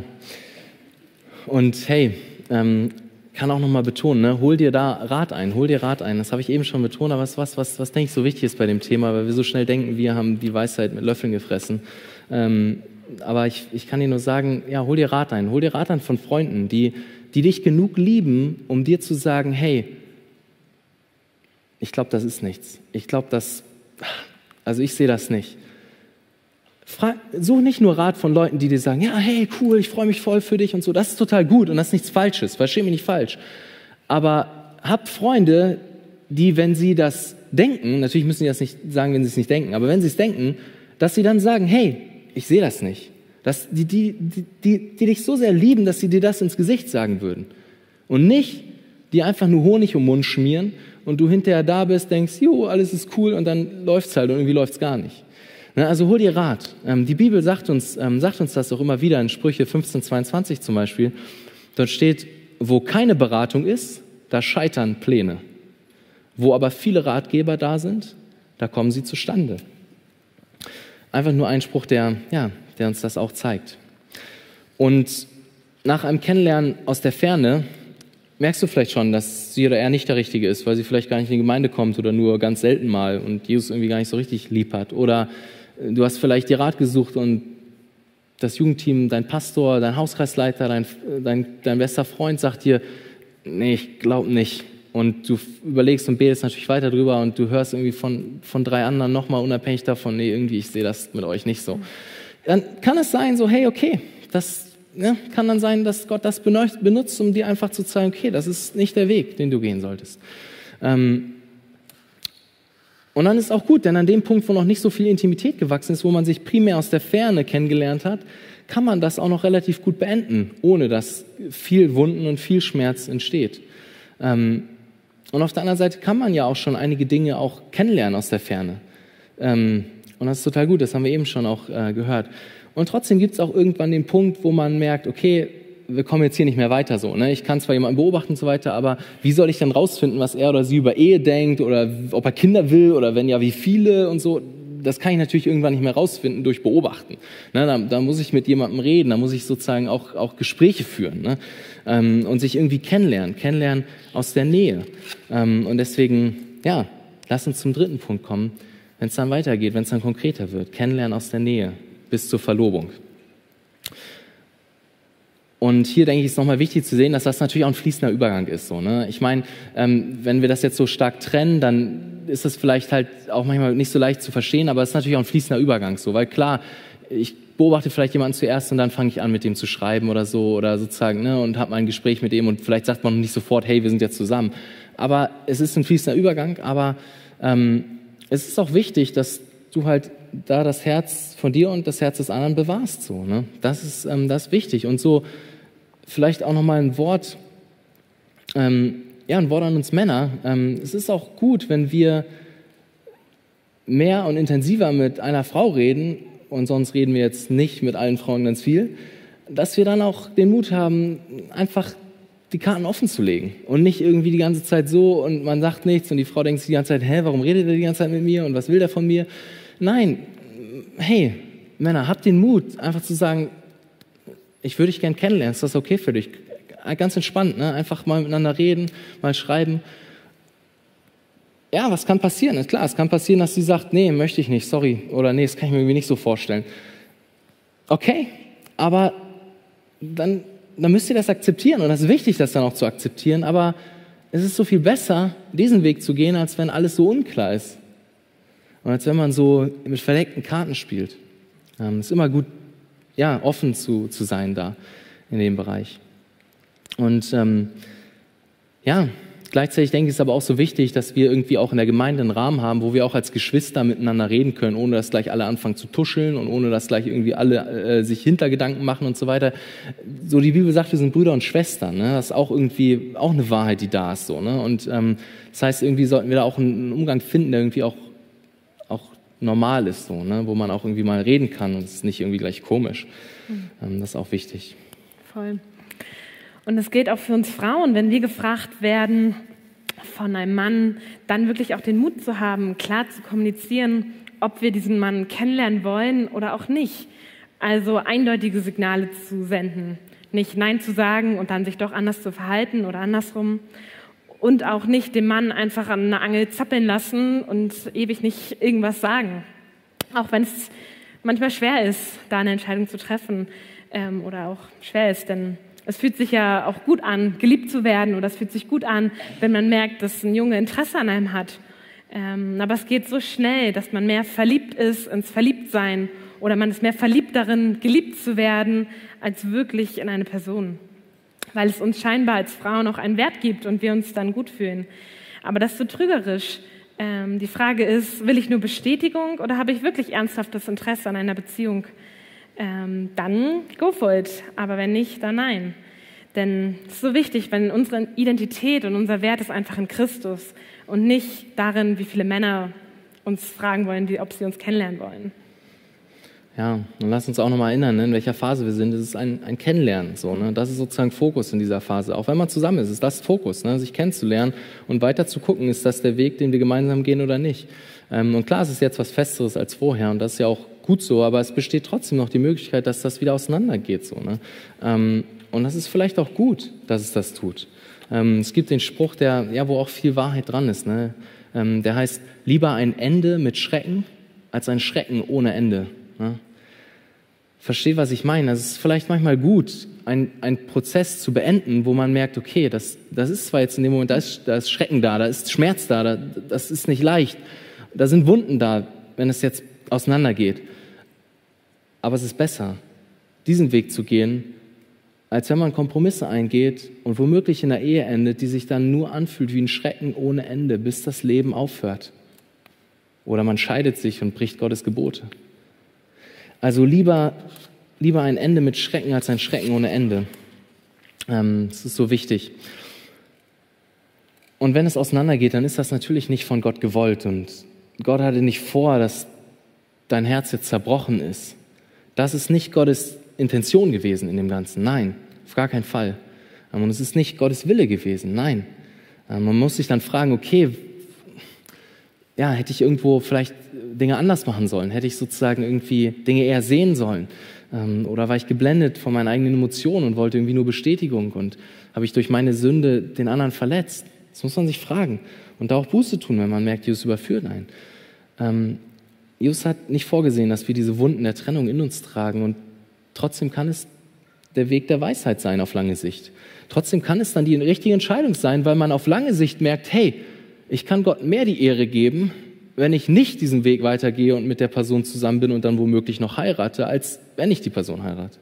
Und hey, ähm, kann auch nochmal betonen, ne? hol dir da Rat ein, hol dir Rat ein. Das habe ich eben schon betont, aber was, was, was, was denke ich so wichtig ist bei dem Thema, weil wir so schnell denken, wir haben die Weisheit mit Löffeln gefressen. Ähm, aber ich, ich kann dir nur sagen, ja, hol dir Rat ein. Hol dir Rat ein von Freunden, die, die dich genug lieben, um dir zu sagen, hey, ich glaube, das ist nichts. Ich glaube, das, also ich sehe das nicht. Frag, such nicht nur Rat von Leuten, die dir sagen, ja, hey, cool, ich freue mich voll für dich und so. Das ist total gut und das ist nichts Falsches. Versteh mich nicht falsch. Aber hab Freunde, die, wenn sie das denken, natürlich müssen sie das nicht sagen, wenn sie es nicht denken, aber wenn sie es denken, dass sie dann sagen, hey, ich sehe das nicht. Dass die, die, die, die, dich so sehr lieben, dass sie dir das ins Gesicht sagen würden. Und nicht, die einfach nur Honig um den Mund schmieren und du hinterher da bist, denkst, jo, alles ist cool und dann läuft's halt und irgendwie läuft's gar nicht. Also hol dir Rat. Ähm, die Bibel sagt uns, ähm, sagt uns das auch immer wieder in Sprüche 15, 22 zum Beispiel. Dort steht, wo keine Beratung ist, da scheitern Pläne. Wo aber viele Ratgeber da sind, da kommen sie zustande. Einfach nur ein Spruch, der, ja, der uns das auch zeigt. Und nach einem Kennenlernen aus der Ferne merkst du vielleicht schon, dass sie oder er nicht der Richtige ist, weil sie vielleicht gar nicht in die Gemeinde kommt oder nur ganz selten mal und Jesus irgendwie gar nicht so richtig lieb hat. Oder äh, du hast vielleicht dir Rat gesucht und das Jugendteam, dein Pastor, dein Hauskreisleiter, dein, dein, dein bester Freund sagt dir, nee, ich glaube nicht. Und du überlegst und betest natürlich weiter drüber und du hörst irgendwie von, von drei anderen nochmal unabhängig davon, nee, irgendwie, ich sehe das mit euch nicht so dann kann es sein, so, hey, okay, das ne, kann dann sein, dass Gott das benutzt, um dir einfach zu zeigen, okay, das ist nicht der Weg, den du gehen solltest. Ähm, und dann ist auch gut, denn an dem Punkt, wo noch nicht so viel Intimität gewachsen ist, wo man sich primär aus der Ferne kennengelernt hat, kann man das auch noch relativ gut beenden, ohne dass viel Wunden und viel Schmerz entsteht. Ähm, und auf der anderen Seite kann man ja auch schon einige Dinge auch kennenlernen aus der Ferne. Ähm, und das ist total gut, das haben wir eben schon auch äh, gehört. Und trotzdem gibt es auch irgendwann den Punkt, wo man merkt, okay, wir kommen jetzt hier nicht mehr weiter so. Ne? Ich kann zwar jemanden beobachten und so weiter, aber wie soll ich dann rausfinden, was er oder sie über Ehe denkt oder ob er Kinder will oder wenn ja, wie viele und so. Das kann ich natürlich irgendwann nicht mehr rausfinden durch Beobachten. Ne? Da, da, muss ich mit jemandem reden, da muss ich sozusagen auch, auch Gespräche führen ne? ähm, und sich irgendwie kennenlernen, kennenlernen aus der Nähe. Ähm, und deswegen, ja, lass uns zum dritten Punkt kommen wenn es dann weitergeht, wenn es dann konkreter wird. Kennenlernen aus der Nähe bis zur Verlobung. Und hier denke ich, ist nochmal wichtig zu sehen, dass das natürlich auch ein fließender Übergang ist. So, ne? Ich meine, ähm, wenn wir das jetzt so stark trennen, dann ist es vielleicht halt auch manchmal nicht so leicht zu verstehen, aber es ist natürlich auch ein fließender Übergang so, weil klar, ich beobachte vielleicht jemanden zuerst und dann fange ich an, mit dem zu schreiben oder so oder sozusagen, ne, und habe mal ein Gespräch mit dem und vielleicht sagt man nicht sofort, hey, wir sind jetzt zusammen. Aber es ist ein fließender Übergang, aber ähm, es ist auch wichtig, dass du halt da das Herz von dir und das Herz des anderen bewahrst. So, ne? Das ist ähm, das ist wichtig. Und so vielleicht auch nochmal ein Wort, ähm, ja, ein Wort an uns Männer. Ähm, es ist auch gut, wenn wir mehr und intensiver mit einer Frau reden, und sonst reden wir jetzt nicht mit allen Frauen ganz viel, dass wir dann auch den Mut haben, einfach die Karten offen zu legen und nicht irgendwie die ganze Zeit so und man sagt nichts und die Frau denkt sich die ganze Zeit, hä, warum redet er die ganze Zeit mit mir und was will der von mir? Nein, hey, Männer, habt den Mut, einfach zu sagen, ich würde dich gern kennenlernen, ist das okay für dich? Ganz entspannt, ne? einfach mal miteinander reden, mal schreiben. Ja, was kann passieren? Ist klar, es kann passieren, dass sie sagt, nee, möchte ich nicht, sorry, oder nee, das kann ich mir irgendwie nicht so vorstellen. Okay, aber dann dann müsst ihr das akzeptieren und das ist wichtig, das dann auch zu akzeptieren, aber es ist so viel besser, diesen Weg zu gehen, als wenn alles so unklar ist. Und als wenn man so mit verdeckten Karten spielt. Ähm, es ist immer gut, ja, offen zu, zu sein da in dem Bereich. Und ähm, ja, Gleichzeitig denke ich, ist aber auch so wichtig, dass wir irgendwie auch in der Gemeinde einen Rahmen haben, wo wir auch als Geschwister miteinander reden können, ohne dass gleich alle anfangen zu tuscheln und ohne dass gleich irgendwie alle äh, sich Hintergedanken machen und so weiter. So die Bibel sagt, wir sind Brüder und Schwestern. Ne? Das ist auch irgendwie auch eine Wahrheit, die da ist. So, ne? Und ähm, das heißt, irgendwie sollten wir da auch einen Umgang finden, der irgendwie auch, auch normal ist, so, ne? wo man auch irgendwie mal reden kann und es ist nicht irgendwie gleich komisch. Mhm. Ähm, das ist auch wichtig. Voll. Und es gilt auch für uns Frauen, wenn wir gefragt werden von einem Mann, dann wirklich auch den Mut zu haben, klar zu kommunizieren, ob wir diesen Mann kennenlernen wollen oder auch nicht. Also eindeutige Signale zu senden. Nicht Nein zu sagen und dann sich doch anders zu verhalten oder andersrum. Und auch nicht dem Mann einfach an einer Angel zappeln lassen und ewig nicht irgendwas sagen. Auch wenn es manchmal schwer ist, da eine Entscheidung zu treffen ähm, oder auch schwer ist, denn es fühlt sich ja auch gut an, geliebt zu werden oder es fühlt sich gut an, wenn man merkt, dass ein Junge Interesse an einem hat. Ähm, aber es geht so schnell, dass man mehr verliebt ist ins Verliebtsein oder man ist mehr verliebt darin, geliebt zu werden, als wirklich in eine Person. Weil es uns scheinbar als Frauen auch einen Wert gibt und wir uns dann gut fühlen. Aber das ist so trügerisch. Ähm, die Frage ist, will ich nur Bestätigung oder habe ich wirklich ernsthaftes Interesse an einer Beziehung? Ähm, dann go for it. Aber wenn nicht, dann nein. Denn es ist so wichtig, wenn unsere Identität und unser Wert ist einfach in Christus und nicht darin, wie viele Männer uns fragen wollen, ob sie uns kennenlernen wollen. Ja, und lass uns auch nochmal erinnern, ne, in welcher Phase wir sind. Das ist ein, ein Kennenlernen. So, ne? Das ist sozusagen Fokus in dieser Phase. Auch wenn man zusammen ist, ist das Fokus, ne? sich kennenzulernen und weiter zu gucken, ist das der Weg, den wir gemeinsam gehen oder nicht. Ähm, und klar, es ist jetzt was Festeres als vorher und das ist ja auch gut so, aber es besteht trotzdem noch die Möglichkeit, dass das wieder auseinandergeht. So, ne? Ähm, und das ist vielleicht auch gut, dass es das tut. Ähm, es gibt den Spruch, der, ja, wo auch viel Wahrheit dran ist. Ne? Ähm, der heißt, lieber ein Ende mit Schrecken als ein Schrecken ohne Ende. Ne? Versteht, was ich meine? Es ist vielleicht manchmal gut, einen Prozess zu beenden, wo man merkt, okay, das, das ist zwar jetzt in dem Moment, da ist, da ist Schrecken da, da ist Schmerz da, da, das ist nicht leicht, da sind Wunden da, wenn es jetzt auseinandergeht. Aber es ist besser, diesen Weg zu gehen, als wenn man Kompromisse eingeht und womöglich in einer Ehe endet, die sich dann nur anfühlt wie ein Schrecken ohne Ende, bis das Leben aufhört. Oder man scheidet sich und bricht Gottes Gebote. Also lieber, lieber ein Ende mit Schrecken als ein Schrecken ohne Ende. Ähm, das ist so wichtig. Und wenn es auseinandergeht, dann ist das natürlich nicht von Gott gewollt. Und Gott hatte nicht vor, dass dein Herz jetzt zerbrochen ist. Das ist nicht Gottes Intention gewesen in dem Ganzen. Nein, auf gar keinen Fall. Ähm, und es ist nicht Gottes Wille gewesen. Nein. Ähm, man muss sich dann fragen, okay, ja, hätte ich irgendwo vielleicht Dinge anders machen sollen? Hätte ich sozusagen irgendwie Dinge eher sehen sollen? Ähm, oder war ich geblendet von meinen eigenen Emotionen und wollte irgendwie nur Bestätigung und habe ich durch meine Sünde den anderen verletzt? Das muss man sich fragen und da auch Buße tun, wenn man merkt, Jesus überführt einen. Jesus hat nicht vorgesehen, dass wir diese Wunden der Trennung in uns tragen und trotzdem kann es der Weg der Weisheit sein auf lange Sicht. Trotzdem kann es dann die richtige Entscheidung sein, weil man auf lange Sicht merkt, hey, ich kann Gott mehr die Ehre geben, wenn ich nicht diesen Weg weitergehe und mit der Person zusammen bin und dann womöglich noch heirate, als wenn ich die Person heirate.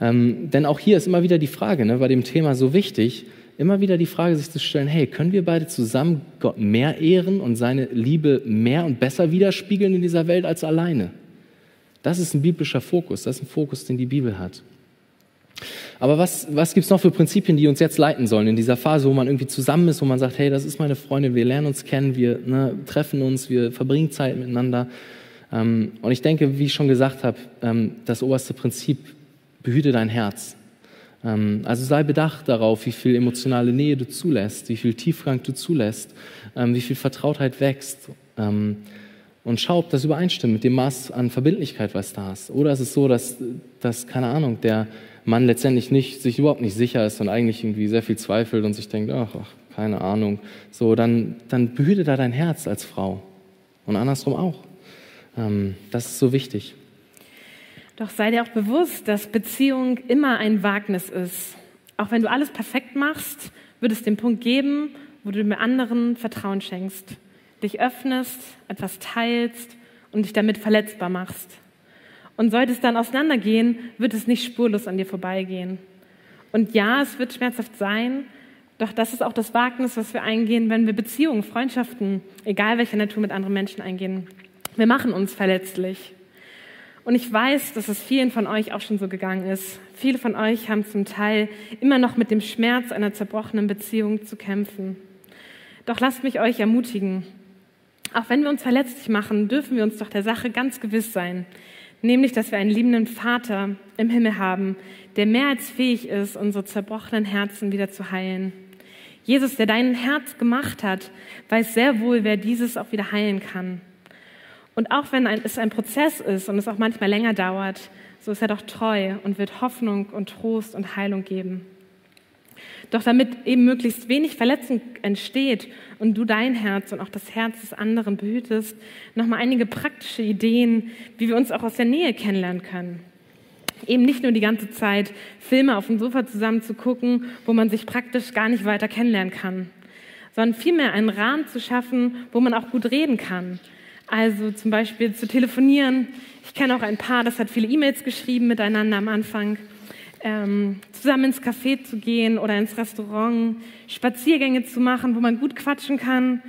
Ähm, denn auch hier ist immer wieder die Frage, ne, bei dem Thema so wichtig, immer wieder die Frage sich zu stellen, hey, können wir beide zusammen Gott mehr ehren und seine Liebe mehr und besser widerspiegeln in dieser Welt als alleine? Das ist ein biblischer Fokus, das ist ein Fokus, den die Bibel hat. Aber was, was gibt es noch für Prinzipien, die uns jetzt leiten sollen in dieser Phase, wo man irgendwie zusammen ist, wo man sagt, hey, das ist meine Freundin, wir lernen uns kennen, wir ne, treffen uns, wir verbringen Zeit miteinander. Ähm, und ich denke, wie ich schon gesagt habe, ähm, das oberste Prinzip, behüte dein Herz. Ähm, also sei bedacht darauf, wie viel emotionale Nähe du zulässt, wie viel Tiefgang du zulässt, ähm, wie viel Vertrautheit wächst. Ähm, und schau, ob das übereinstimmt mit dem Maß an Verbindlichkeit, was da ist. Oder ist es so, dass, dass keine Ahnung, der Mann letztendlich nicht, sich überhaupt nicht sicher ist und eigentlich irgendwie sehr viel zweifelt und sich denkt, ach, ach keine Ahnung. So, dann, dann behüte da dein Herz als Frau. Und andersrum auch. Das ist so wichtig. Doch sei dir auch bewusst, dass Beziehung immer ein Wagnis ist. Auch wenn du alles perfekt machst, wird es den Punkt geben, wo du dem anderen Vertrauen schenkst, dich öffnest, etwas teilst und dich damit verletzbar machst. Und sollte es dann auseinandergehen, wird es nicht spurlos an dir vorbeigehen. Und ja, es wird schmerzhaft sein, doch das ist auch das Wagnis, was wir eingehen, wenn wir Beziehungen, Freundschaften, egal welcher Natur mit anderen Menschen eingehen. Wir machen uns verletzlich. Und ich weiß, dass es vielen von euch auch schon so gegangen ist. Viele von euch haben zum Teil immer noch mit dem Schmerz einer zerbrochenen Beziehung zu kämpfen. Doch lasst mich euch ermutigen. Auch wenn wir uns verletzlich machen, dürfen wir uns doch der Sache ganz gewiss sein nämlich dass wir einen liebenden Vater im Himmel haben, der mehr als fähig ist, unsere zerbrochenen Herzen wieder zu heilen. Jesus, der dein Herz gemacht hat, weiß sehr wohl, wer dieses auch wieder heilen kann. Und auch wenn es ein Prozess ist und es auch manchmal länger dauert, so ist er doch treu und wird Hoffnung und Trost und Heilung geben. Doch damit eben möglichst wenig Verletzung entsteht und du dein Herz und auch das Herz des anderen behütest, nochmal einige praktische Ideen, wie wir uns auch aus der Nähe kennenlernen können. Eben nicht nur die ganze Zeit Filme auf dem Sofa zusammen zu gucken, wo man sich praktisch gar nicht weiter kennenlernen kann, sondern vielmehr einen Rahmen zu schaffen, wo man auch gut reden kann. Also zum Beispiel zu telefonieren. Ich kenne auch ein Paar, das hat viele E-Mails geschrieben miteinander am Anfang ähm, zusammen ins Café zu gehen oder ins Restaurant, Spaziergänge zu machen, wo man gut quatschen kann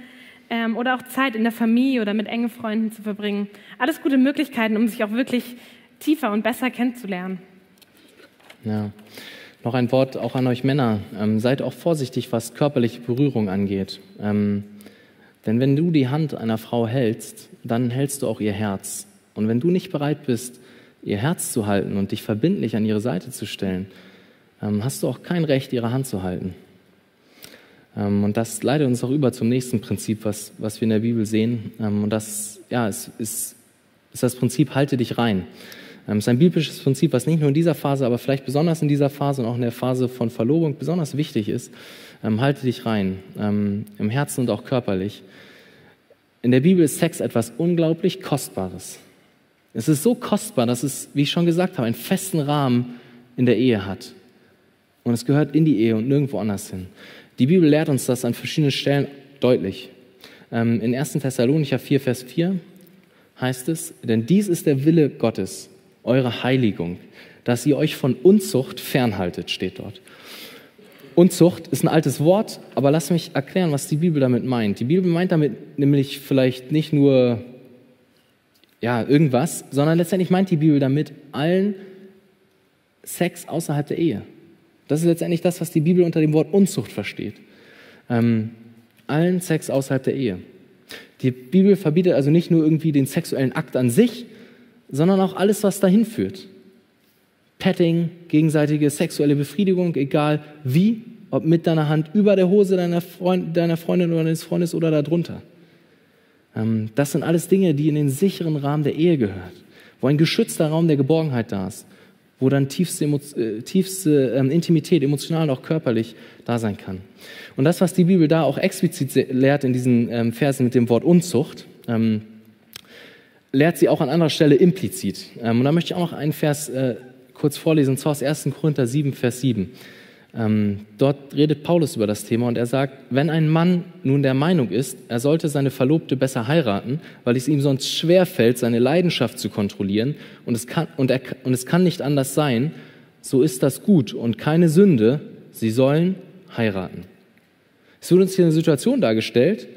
ähm, oder auch Zeit in der Familie oder mit engen Freunden zu verbringen. Alles gute Möglichkeiten, um sich auch wirklich tiefer und besser kennenzulernen. Ja. Noch ein Wort auch an euch Männer. Ähm, seid auch vorsichtig, was körperliche Berührung angeht. Ähm, denn wenn du die Hand einer Frau hältst, dann hältst du auch ihr Herz. Und wenn du nicht bereit bist, ihr Herz zu halten und dich verbindlich an ihre Seite zu stellen, ähm, hast du auch kein Recht, ihre Hand zu halten. Ähm, und das leitet uns auch über zum nächsten Prinzip, was, was wir in der Bibel sehen. Ähm, und das ja, ist, ist, ist das Prinzip, halte dich rein. Es ist ein biblisches Prinzip, was nicht nur in dieser Phase, aber vielleicht besonders in dieser Phase und auch in der Phase von Verlobung besonders wichtig ist. Halte dich rein, im Herzen und auch körperlich. In der Bibel ist Sex etwas unglaublich Kostbares. Es ist so kostbar, dass es, wie ich schon gesagt habe, einen festen Rahmen in der Ehe hat. Und es gehört in die Ehe und nirgendwo anders hin. Die Bibel lehrt uns das an verschiedenen Stellen deutlich. Ähm, in 1. Thessalonicher 4, Vers 4 heißt es, denn dies ist der Wille Gottes, eure Heiligung, dass ihr euch von Unzucht fernhaltet, steht dort. Unzucht ist ein altes Wort, aber lass mich erklären, was die Bibel damit meint. Die Bibel meint damit nämlich vielleicht nicht nur ja, irgendwas, sondern letztendlich meint die Bibel damit allen Sex außerhalb der Ehe. Das ist letztendlich das, was die Bibel unter dem Wort Unzucht versteht. Ähm, allen Sex außerhalb der Ehe. Die Bibel verbietet also nicht nur irgendwie den sexuellen Akt an sich, sondern auch alles, was dahin führt. Petting, gegenseitige sexuelle Befriedigung, egal wie, ob mit deiner Hand über der Hose deiner, Freund, deiner Freundin oder deines Freundes oder darunter. Ähm, das sind alles Dinge, die in den sicheren Rahmen der Ehe gehört, wo ein geschützter Raum der Geborgenheit da ist, wo dann tiefste, äh, tiefste ähm, Intimität, emotional und auch körperlich da sein kann. Und das, was die Bibel da auch explizit lehrt in diesen ähm, Versen mit dem Wort Unzucht, lehrt sie auch an anderer Stelle implizit. und da möchte ich auch noch einen Vers äh, kurz vorlesen, und zwar aus 1. Korinther 7, Vers 7. Ähm, dort redet Paulus über das Thema und er sagt, wenn ein Mann nun der Meinung ist, er sollte seine Verlobte besser heiraten, weil es ihm sonst schwer fällt, seine Leidenschaft zu kontrollieren und es kann, und, er, und es kann nicht anders sein, so ist das gut und keine Sünde, sie sollen heiraten. Es wird uns hier eine Situation dargestellt,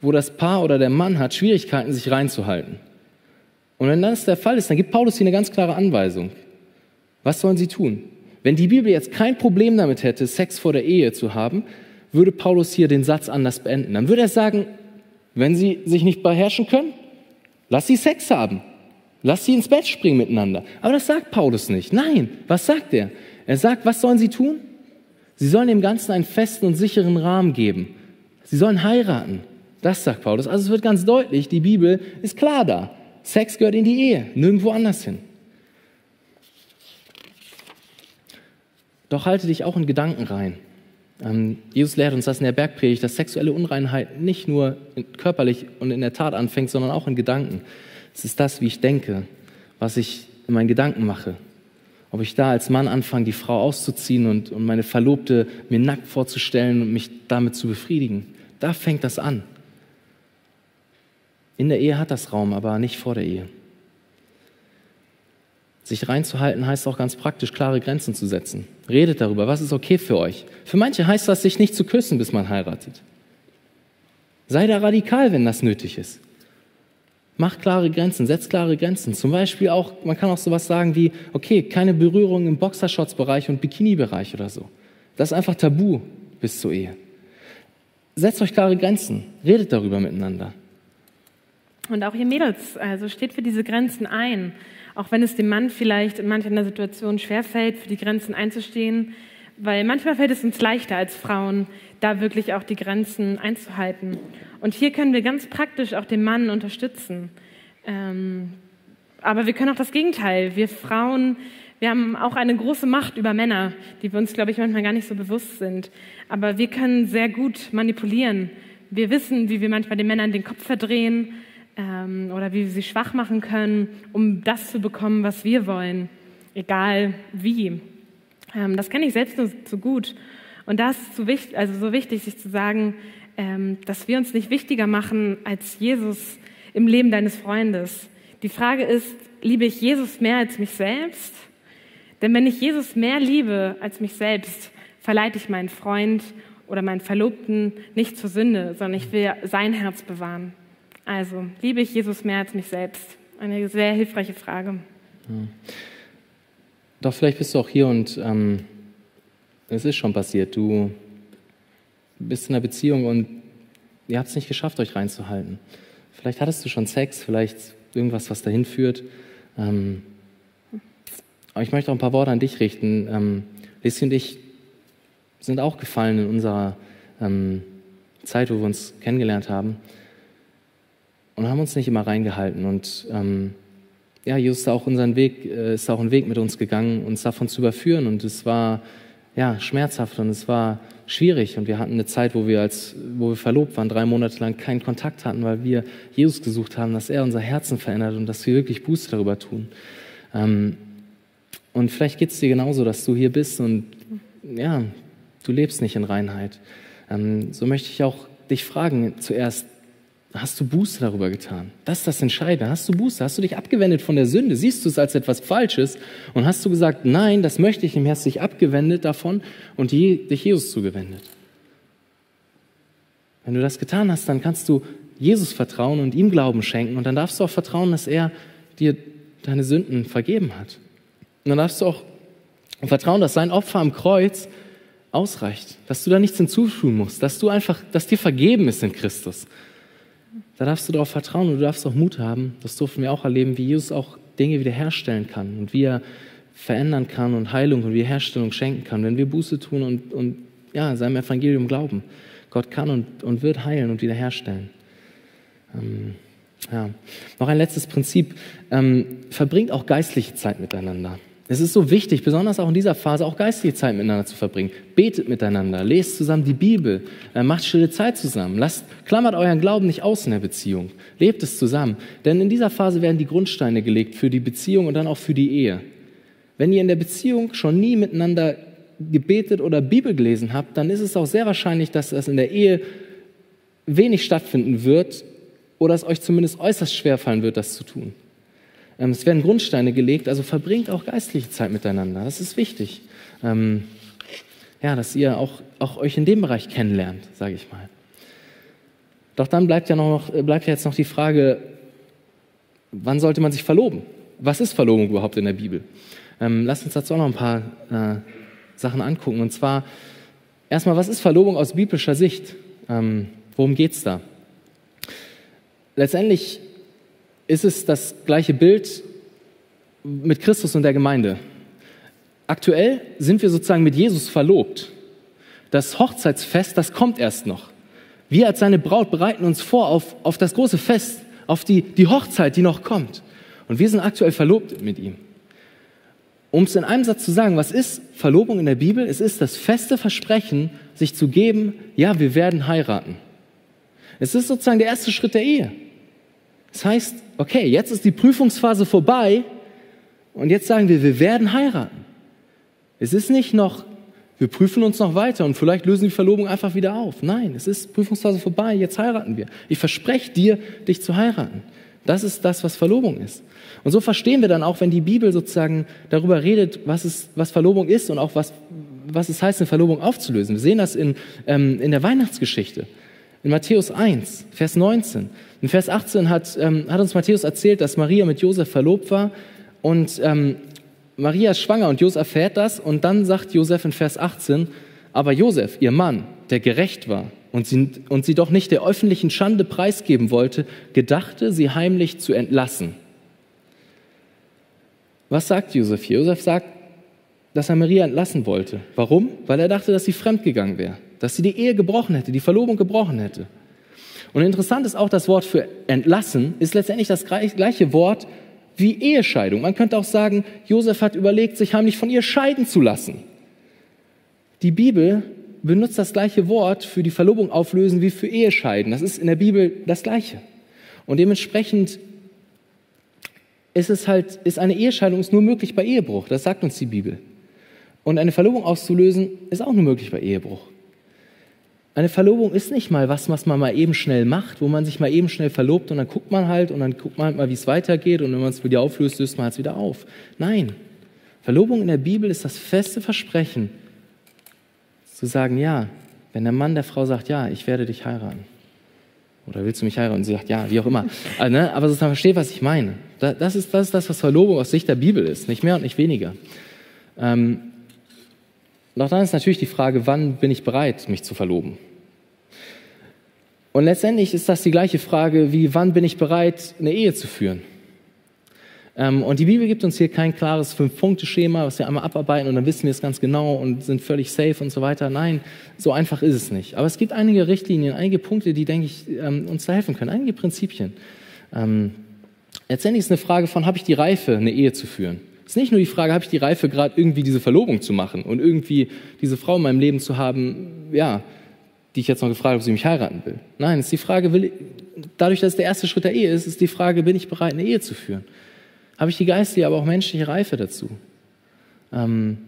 wo das Paar oder der Mann hat Schwierigkeiten, sich reinzuhalten. Und wenn das der Fall ist, dann gibt Paulus hier eine ganz klare Anweisung. Was sollen sie tun? Wenn die Bibel jetzt kein Problem damit hätte, Sex vor der Ehe zu haben, würde Paulus hier den Satz anders beenden. Dann würde er sagen, wenn sie sich nicht beherrschen können, lass sie Sex haben. Lass sie ins Bett springen miteinander. Aber das sagt Paulus nicht. Nein, was sagt er? Er sagt, was sollen sie tun? Sie sollen dem Ganzen einen festen und sicheren Rahmen geben. Sie sollen heiraten. Das sagt Paulus. Also es wird ganz deutlich, die Bibel ist klar da. Sex gehört in die Ehe, nirgendwo anders hin. Doch halte dich auch in Gedanken rein. Ähm, Jesus lehrt uns das in der Bergpredigt, dass sexuelle Unreinheit nicht nur körperlich und in der Tat anfängt, sondern auch in Gedanken. Es ist das, wie ich denke, was ich in meinen Gedanken mache. Ob ich da als Mann anfange, die Frau auszuziehen und, und meine Verlobte mir nackt vorzustellen und mich damit zu befriedigen. Da fängt das an. In der Ehe hat das Raum, aber nicht vor der Ehe. Sich reinzuhalten heißt auch ganz praktisch, klare Grenzen zu setzen. Redet darüber, was ist okay für euch. Für manche heißt das, sich nicht zu küssen, bis man heiratet. Sei da radikal, wenn das nötig ist. Mach klare Grenzen, setz klare Grenzen. Zum Beispiel auch, man kann auch sowas sagen wie, okay, keine Berührung im Boxershorts-Bereich und Bikini-Bereich oder so. Das ist einfach tabu bis zur Ehe. Setzt euch klare Grenzen, redet darüber miteinander. Und auch ihr Mädels, also steht für diese Grenzen ein. Auch wenn es dem Mann vielleicht in mancher Situation schwerfällt, für die Grenzen einzustehen, weil manchmal fällt es uns leichter als Frauen, da wirklich auch die Grenzen einzuhalten. Und hier können wir ganz praktisch auch den Mann unterstützen. Ähm, aber wir können auch das Gegenteil. Wir Frauen, wir haben auch eine große Macht über Männer, die wir uns, glaube ich, manchmal gar nicht so bewusst sind. Aber wir können sehr gut manipulieren. Wir wissen, wie wir manchmal den Männern den Kopf verdrehen ähm, oder wie wir sie schwach machen können, um das zu bekommen, was wir wollen, egal wie. Ähm, das kenne ich selbst nur zu gut. Und das ist so wichtig, also so wichtig, sich zu sagen, ähm, dass wir uns nicht wichtiger machen als Jesus im Leben deines Freundes. Die Frage ist, liebe ich Jesus mehr als mich selbst? Denn wenn ich Jesus mehr liebe als mich selbst, verleite ich meinen Freund oder meinen Verlobten nicht zur Sünde, sondern ich will sein Herz bewahren. Also, liebe ich Jesus mehr als mich selbst? Eine sehr hilfreiche Frage. Ja. Doch vielleicht bist du auch hier und ähm, es ist schon passiert. Du bist in einer Beziehung und ihr habt es nicht geschafft, euch reinzuhalten. Vielleicht hattest du schon Sex, vielleicht irgendwas, was dahin führt. Ähm, aber ich möchte auch ein paar Worte an dich richten. Ähm, Lissi und ich sind auch gefallen in unserer ähm, Zeit, wo wir uns kennengelernt haben und haben uns nicht immer reingehalten. Und ähm, ja, Jesus ist auch unseren Weg, äh, ist auch einen Weg mit uns gegangen, uns davon zu überführen. Und es war ja schmerzhaft und es war schwierig. Und wir hatten eine Zeit, wo wir als, wo wir verlobt waren, drei Monate lang keinen Kontakt hatten, weil wir Jesus gesucht haben, dass er unser Herzen verändert und dass wir wirklich Buße darüber tun. Ähm, und vielleicht geht es dir genauso, dass du hier bist und ja, du lebst nicht in Reinheit. Ähm, so möchte ich auch dich fragen zuerst, Hast du Buße darüber getan? Das ist das Entscheidende. Hast du Buße? Hast du dich abgewendet von der Sünde? Siehst du es als etwas Falsches? Und hast du gesagt, nein, das möchte ich mehr, hast dich abgewendet davon und dich Jesus zugewendet? Wenn du das getan hast, dann kannst du Jesus vertrauen und ihm Glauben schenken und dann darfst du auch vertrauen, dass er dir deine Sünden vergeben hat. Und dann darfst du auch vertrauen, dass sein Opfer am Kreuz ausreicht, dass du da nichts hinzufügen musst, dass du einfach, dass dir vergeben ist in Christus. Da darfst du darauf vertrauen und du darfst auch Mut haben. Das durften wir auch erleben, wie Jesus auch Dinge wiederherstellen kann und wie er verändern kann und Heilung und Wiederherstellung schenken kann, wenn wir Buße tun und, und ja, seinem Evangelium glauben. Gott kann und, und wird heilen und wiederherstellen. Ähm, ja. Noch ein letztes Prinzip. Ähm, verbringt auch geistliche Zeit miteinander. Es ist so wichtig, besonders auch in dieser Phase, auch geistliche Zeit miteinander zu verbringen. Betet miteinander, lest zusammen die Bibel, äh, macht stille Zeit zusammen. Lasst, klammert euren Glauben nicht aus in der Beziehung. Lebt es zusammen. Denn in dieser Phase werden die Grundsteine gelegt für die Beziehung und dann auch für die Ehe. Wenn ihr in der Beziehung schon nie miteinander gebetet oder Bibel gelesen habt, dann ist es auch sehr wahrscheinlich, dass das in der Ehe wenig stattfinden wird oder es euch zumindest äußerst schwer fallen wird, das zu tun. Ähm, es werden Grundsteine gelegt, also verbringt auch geistliche Zeit miteinander. Das ist wichtig. Ähm, ja, dass ihr auch, auch euch in dem Bereich kennenlernt, sage ich mal. Doch dann bleibt ja, noch, bleibt ja jetzt noch die Frage, wann sollte man sich verloben? Was ist Verlobung überhaupt in der Bibel? Ähm, lasst uns dazu auch noch ein paar äh, Sachen angucken. Und zwar erstmal, was ist Verlobung aus biblischer Sicht? Worum geht es da? Letztendlich ist es das gleiche Bild mit Christus und der Gemeinde. Aktuell sind wir sozusagen mit Jesus verlobt. Das Hochzeitsfest, das kommt erst noch. Wir als seine Braut bereiten uns vor auf, auf das große Fest, auf die, die Hochzeit, die noch kommt. Und wir sind aktuell verlobt mit ihm. Um es in einem Satz zu sagen, was ist Verlobung in der Bibel? Es ist das feste Versprechen, sich zu geben, ja, wir werden heiraten. Es ist sozusagen der erste Schritt der Ehe. Das heißt, okay, jetzt ist die Prüfungsphase vorbei und jetzt sagen wir, wir werden heiraten. Es ist nicht noch, wir prüfen uns noch weiter und vielleicht lösen die Verlobung einfach wieder auf. Nein, es ist Prüfungsphase vorbei, jetzt heiraten wir. Ich verspreche dir, dich zu heiraten. Das ist das, was Verlobung ist. Und so verstehen wir dann auch, wenn die Bibel sozusagen darüber redet, was, es, was Verlobung ist und auch was, was es heißt, eine Verlobung aufzulösen. Wir sehen das in, ähm, in der Weihnachtsgeschichte. In Matthäus 1, Vers 19. In Vers 18 hat, ähm, hat uns Matthäus erzählt, dass Maria mit Josef verlobt war und ähm, Maria ist schwanger und Josef erfährt das und dann sagt Josef in Vers 18, aber Josef, ihr Mann, der gerecht war und sie, und sie doch nicht der öffentlichen Schande preisgeben wollte, gedachte, sie heimlich zu entlassen. Was sagt Josef hier? Josef sagt, dass er Maria entlassen wollte. Warum? Weil er dachte, dass sie fremdgegangen wäre, dass sie die Ehe gebrochen hätte, die Verlobung gebrochen hätte. Und interessant ist auch, das Wort für entlassen ist letztendlich das gleiche Wort wie Ehescheidung. Man könnte auch sagen, Josef hat überlegt, sich heimlich von ihr scheiden zu lassen. Die Bibel benutzt das gleiche Wort für die Verlobung auflösen wie für Ehescheiden. Das ist in der Bibel das gleiche. Und dementsprechend ist es halt, ist eine Ehescheidung ist nur möglich bei Ehebruch. Das sagt uns die Bibel. Und eine Verlobung auszulösen ist auch nur möglich bei Ehebruch. Eine Verlobung ist nicht mal was, was man mal eben schnell macht, wo man sich mal eben schnell verlobt und dann guckt man halt und dann guckt man halt mal, wie es weitergeht und wenn man es wieder auflöst, löst man es wieder auf. Nein, Verlobung in der Bibel ist das feste Versprechen, zu sagen, ja, wenn der Mann der Frau sagt, ja, ich werde dich heiraten. Oder willst du mich heiraten? Und sie sagt, ja, wie auch immer. Also, ne? Aber sozusagen versteht, was ich meine. Das ist, das ist das, was Verlobung aus Sicht der Bibel ist. Nicht mehr und nicht weniger. Ähm, doch dann ist natürlich die Frage, wann bin ich bereit, mich zu verloben? Und letztendlich ist das die gleiche Frage wie, wann bin ich bereit, eine Ehe zu führen? Ähm, und die Bibel gibt uns hier kein klares Fünf-Punkte-Schema, was wir einmal abarbeiten und dann wissen wir es ganz genau und sind völlig safe und so weiter. Nein, so einfach ist es nicht. Aber es gibt einige Richtlinien, einige Punkte, die, denke ich, ähm, uns da helfen können, einige Prinzipien. Ähm, letztendlich ist eine Frage von, habe ich die Reife, eine Ehe zu führen? Ist nicht nur die Frage, habe ich die Reife, gerade irgendwie diese Verlobung zu machen und irgendwie diese Frau in meinem Leben zu haben, ja, die ich jetzt noch gefragt habe, ob sie mich heiraten will. Nein, ist die Frage, will, dadurch, dass es der erste Schritt der Ehe ist, ist die Frage, bin ich bereit, eine Ehe zu führen? Habe ich die geistige, aber auch menschliche Reife dazu? Ähm,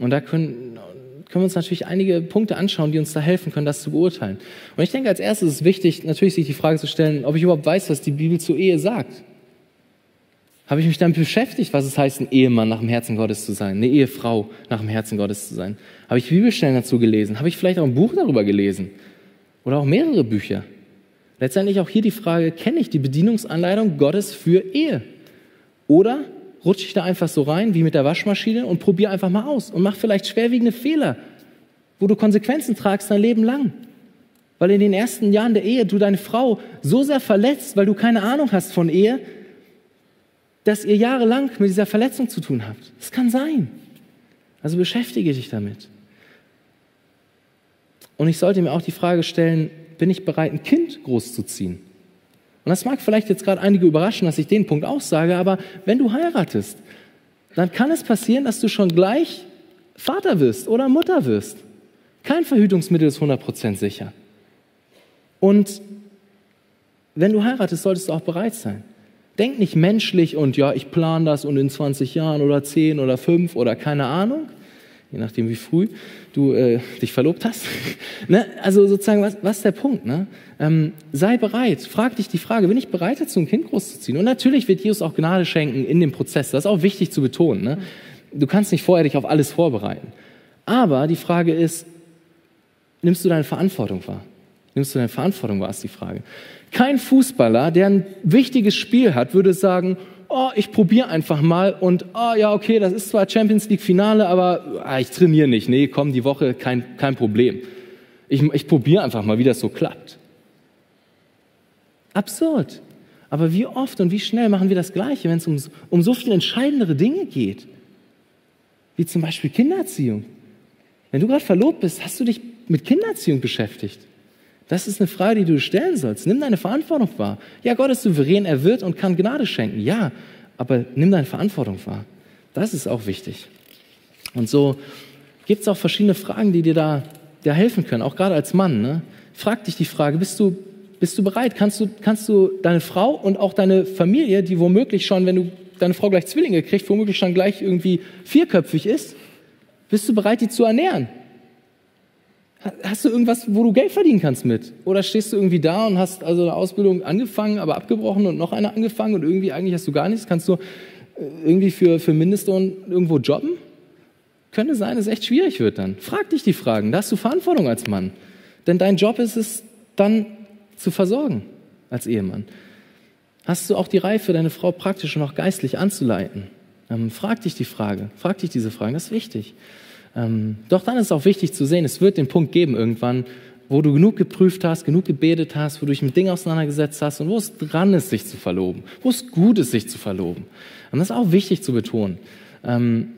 und da können, können wir uns natürlich einige Punkte anschauen, die uns da helfen können, das zu beurteilen. Und ich denke, als erstes ist es wichtig, natürlich sich die Frage zu stellen, ob ich überhaupt weiß, was die Bibel zur Ehe sagt. Habe ich mich damit beschäftigt, was es heißt, ein Ehemann nach dem Herzen Gottes zu sein, eine Ehefrau nach dem Herzen Gottes zu sein? Habe ich Bibelstellen dazu gelesen? Habe ich vielleicht auch ein Buch darüber gelesen? Oder auch mehrere Bücher? Letztendlich auch hier die Frage, kenne ich die Bedienungsanleitung Gottes für Ehe? Oder rutsche ich da einfach so rein wie mit der Waschmaschine und probiere einfach mal aus und mache vielleicht schwerwiegende Fehler, wo du Konsequenzen tragst dein Leben lang? Weil in den ersten Jahren der Ehe du deine Frau so sehr verletzt, weil du keine Ahnung hast von Ehe, dass ihr jahrelang mit dieser Verletzung zu tun habt. Das kann sein. Also beschäftige dich damit. Und ich sollte mir auch die Frage stellen, bin ich bereit, ein Kind großzuziehen? Und das mag vielleicht jetzt gerade einige überraschen, dass ich den Punkt auch sage, aber wenn du heiratest, dann kann es passieren, dass du schon gleich Vater wirst oder Mutter wirst. Kein Verhütungsmittel ist 100% sicher. Und wenn du heiratest, solltest du auch bereit sein. Denk nicht menschlich und ja, ich plane das und in 20 Jahren oder 10 oder 5 oder keine Ahnung. je nachdem wie früh du äh, dich verlobt hast. ne? Also sozusagen, was, was ist der Punkt? Ne? Ähm, sei bereit, frag dich die Frage, bin ich bereit dazu, ein Kind großzuziehen? Und natürlich wird Jesus auch Gnade schenken in dem Prozess. Das ist auch wichtig zu betonen. Ne? Du kannst nicht vorher dich auf alles vorbereiten. Aber die Frage ist, nimmst du deine Verantwortung wahr? Nimmst du deine Verantwortung wahr, ist die Frage. Kein Fußballer, der ein wichtiges Spiel hat, würde sagen, oh, ich probiere einfach mal und, oh ja, okay, das ist zwar Champions League Finale, aber ah, ich trainiere nicht. Nee, komm, die Woche, kein, kein Problem. Ich, ich probiere einfach mal, wie das so klappt. Absurd. Aber wie oft und wie schnell machen wir das Gleiche, wenn es um, um so viel entscheidendere Dinge geht? Wie zum Beispiel Kindererziehung. Wenn du gerade verlobt bist, hast du dich mit Kindererziehung beschäftigt. Das ist eine Frage, die du stellen sollst. Nimm deine Verantwortung wahr. Ja, Gott ist souverän, er wird und kann Gnade schenken. Ja, aber nimm deine Verantwortung wahr. Das ist auch wichtig. Und so gibt es auch verschiedene Fragen, die dir da, da helfen können, auch gerade als Mann. Ne? Frag dich die Frage, bist du, bist du bereit? Kannst du, kannst du deine Frau und auch deine Familie, die womöglich schon, wenn du deine Frau gleich Zwillinge kriegt, womöglich schon gleich irgendwie vierköpfig ist, bist du bereit, die zu ernähren? Hast du irgendwas, wo du Geld verdienen kannst mit? Oder stehst du irgendwie da und hast also eine Ausbildung angefangen, aber abgebrochen und noch eine angefangen und irgendwie eigentlich hast du gar nichts? Kannst du äh, irgendwie für, für Mindestlohn irgendwo jobben? Könnte sein, dass es echt schwierig wird dann. Frag dich die Fragen. Da hast du Verantwortung als Mann. Denn dein Job ist es dann zu versorgen als Ehemann. Hast du auch die Reife, deine Frau praktisch und auch geistlich anzuleiten? Ähm, frag dich die Frage. Frag dich diese Fragen. Das ist wichtig. Ähm, doch dann ist es auch wichtig zu sehen, es wird den Punkt geben irgendwann, wo du genug geprüft hast, genug gebetet hast, wo du dich mit Dingen auseinandergesetzt hast und wo es dran ist, sich zu verloben, wo es gut ist, sich zu verloben. Und das ist auch wichtig zu betonen. Ähm,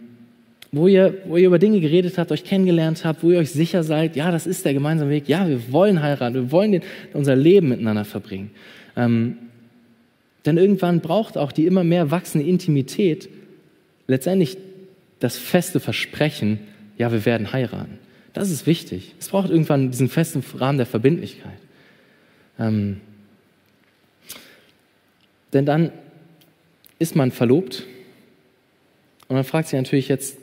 wo ihr, wo ihr über Dinge geredet habt, euch kennengelernt habt, wo ihr euch sicher seid, ja, das ist der gemeinsame Weg, ja, wir wollen heiraten, wir wollen den, unser Leben miteinander verbringen. Ähm, denn irgendwann braucht auch die immer mehr wachsende Intimität letztendlich das feste Versprechen, ja, wir werden heiraten. Das ist wichtig. Es braucht irgendwann diesen festen Rahmen der Verbindlichkeit. Ähm, denn dann ist man verlobt und man fragt sich natürlich jetzt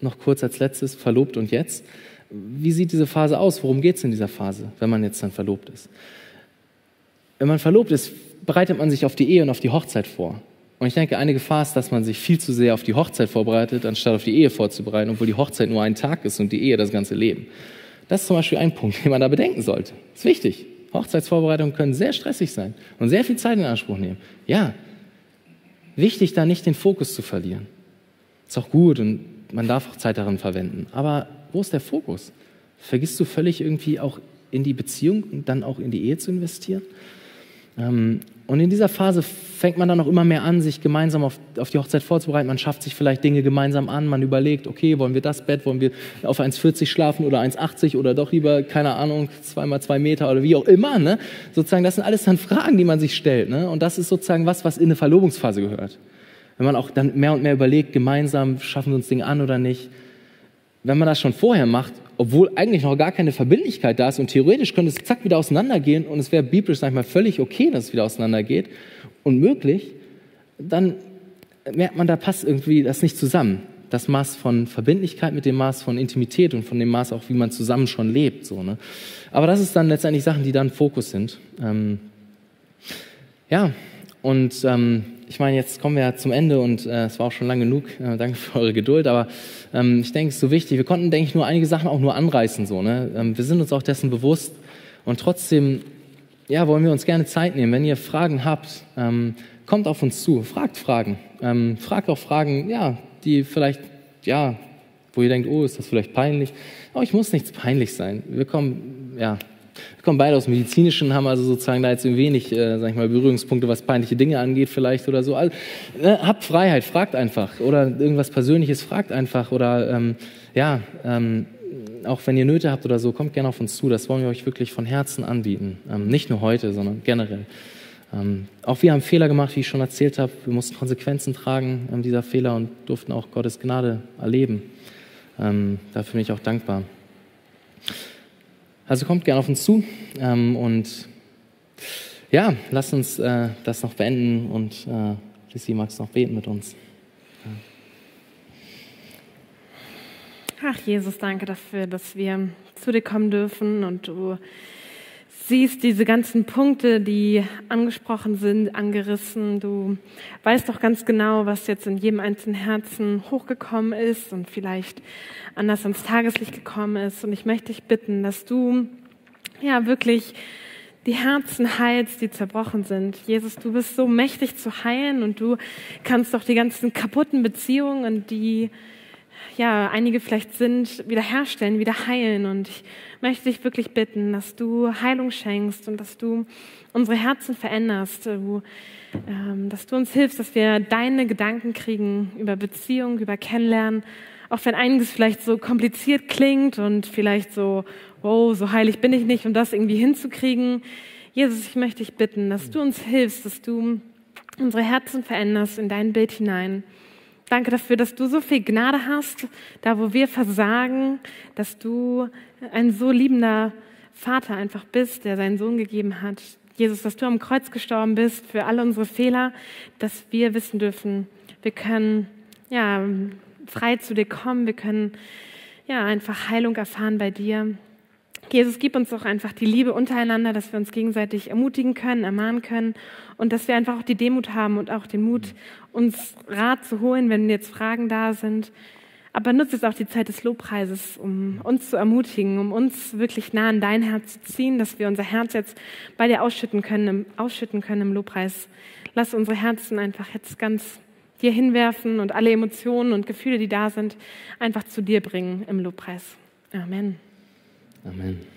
noch kurz als letztes, verlobt und jetzt, wie sieht diese Phase aus? Worum geht es in dieser Phase, wenn man jetzt dann verlobt ist? Wenn man verlobt ist, bereitet man sich auf die Ehe und auf die Hochzeit vor. Und ich denke, eine Gefahr ist, dass man sich viel zu sehr auf die Hochzeit vorbereitet, anstatt auf die Ehe vorzubereiten, obwohl die Hochzeit nur ein Tag ist und die Ehe das ganze Leben. Das ist zum Beispiel ein Punkt, den man da bedenken sollte. Ist wichtig. Hochzeitsvorbereitungen können sehr stressig sein und sehr viel Zeit in Anspruch nehmen. Ja, wichtig, da nicht den Fokus zu verlieren. Ist auch gut und man darf auch Zeit darin verwenden. Aber wo ist der Fokus? Vergisst du völlig irgendwie auch in die Beziehung und dann auch in die Ehe zu investieren? Ähm, und in dieser Phase fängt man dann auch immer mehr an, sich gemeinsam auf, auf, die Hochzeit vorzubereiten. Man schafft sich vielleicht Dinge gemeinsam an. Man überlegt, okay, wollen wir das Bett, wollen wir auf 1,40 schlafen oder 1,80 oder doch lieber, keine Ahnung, zweimal zwei Meter oder wie auch immer. Ne? Sozusagen, das sind alles dann Fragen, die man sich stellt. Ne? Und das ist sozusagen was, was in eine Verlobungsphase gehört. Wenn man auch dann mehr und mehr überlegt, gemeinsam schaffen wir uns Dinge an oder nicht. Wenn man das schon vorher macht, obwohl eigentlich noch gar keine Verbindlichkeit da ist und theoretisch könnte es zack wieder auseinandergehen und es wäre biblisch, sag ich mal, völlig okay, dass es wieder auseinandergeht und möglich, dann merkt man, da passt irgendwie das nicht zusammen. Das Maß von Verbindlichkeit mit dem Maß von Intimität und von dem Maß auch, wie man zusammen schon lebt. So, ne? Aber das ist dann letztendlich Sachen, die dann Fokus sind. Ähm, ja, und ähm, ich meine, jetzt kommen wir ja zum Ende und äh, es war auch schon lang genug. Äh, danke für eure Geduld. Aber ähm, ich denke, es ist so wichtig. Wir konnten, denke ich, nur einige Sachen auch nur anreißen. So, ne? Ähm, wir sind uns auch dessen bewusst. Und trotzdem, ja, wollen wir uns gerne Zeit nehmen. Wenn ihr Fragen habt, ähm, kommt auf uns zu. Fragt Fragen. Ähm, fragt auch Fragen, ja, die vielleicht, ja, wo ihr denkt, oh, ist das vielleicht peinlich? Aber ich muss nichts peinlich sein. Wir kommen, ja, wir kommen beide aus dem Medizinischen, haben also sozusagen da jetzt wenig, äh, sag ich mal, Berührungspunkte, was peinliche Dinge angeht vielleicht oder so. Also, ne, habt Freiheit, fragt einfach. Oder irgendwas Persönliches, fragt einfach. Oder ähm, ja, ähm, auch wenn ihr Nöte habt oder so, kommt gerne auf uns zu. Das wollen wir euch wirklich von Herzen anbieten. Ähm, nicht nur heute, sondern generell. Ähm, auch wir haben Fehler gemacht, wie ich schon erzählt habe. Wir mussten Konsequenzen tragen ähm, dieser Fehler und durften auch Gottes Gnade erleben. Ähm, dafür bin ich auch dankbar. Also kommt gerne auf uns zu ähm, und ja, lasst uns äh, das noch beenden und äh, Lissy, magst du noch beten mit uns? Ach, Jesus, danke dafür, dass wir zu dir kommen dürfen und du siehst diese ganzen Punkte, die angesprochen sind, angerissen. Du weißt doch ganz genau, was jetzt in jedem einzelnen Herzen hochgekommen ist und vielleicht anders ans Tageslicht gekommen ist. Und ich möchte dich bitten, dass du ja wirklich die Herzen heilst, die zerbrochen sind. Jesus, du bist so mächtig zu heilen und du kannst doch die ganzen kaputten Beziehungen, die ja, einige vielleicht sind, wiederherstellen, wieder heilen. Und ich möchte dich wirklich bitten, dass du Heilung schenkst und dass du unsere Herzen veränderst, du, ähm, dass du uns hilfst, dass wir deine Gedanken kriegen über Beziehung, über Kennenlernen. Auch wenn einiges vielleicht so kompliziert klingt und vielleicht so, wow, so heilig bin ich nicht, um das irgendwie hinzukriegen. Jesus, ich möchte dich bitten, dass du uns hilfst, dass du unsere Herzen veränderst in dein Bild hinein. Danke dafür, dass du so viel Gnade hast, da wo wir versagen, dass du ein so liebender Vater einfach bist, der seinen Sohn gegeben hat. Jesus, dass du am Kreuz gestorben bist für alle unsere Fehler, dass wir wissen dürfen, wir können ja frei zu dir kommen, wir können ja einfach Heilung erfahren bei dir. Jesus, gib uns doch einfach die Liebe untereinander, dass wir uns gegenseitig ermutigen können, ermahnen können und dass wir einfach auch die Demut haben und auch den Mut, uns Rat zu holen, wenn jetzt Fragen da sind. Aber nutze jetzt auch die Zeit des Lobpreises, um uns zu ermutigen, um uns wirklich nah an dein Herz zu ziehen, dass wir unser Herz jetzt bei dir ausschütten können, ausschütten können im Lobpreis. Lass unsere Herzen einfach jetzt ganz dir hinwerfen und alle Emotionen und Gefühle, die da sind, einfach zu dir bringen im Lobpreis. Amen. Amen.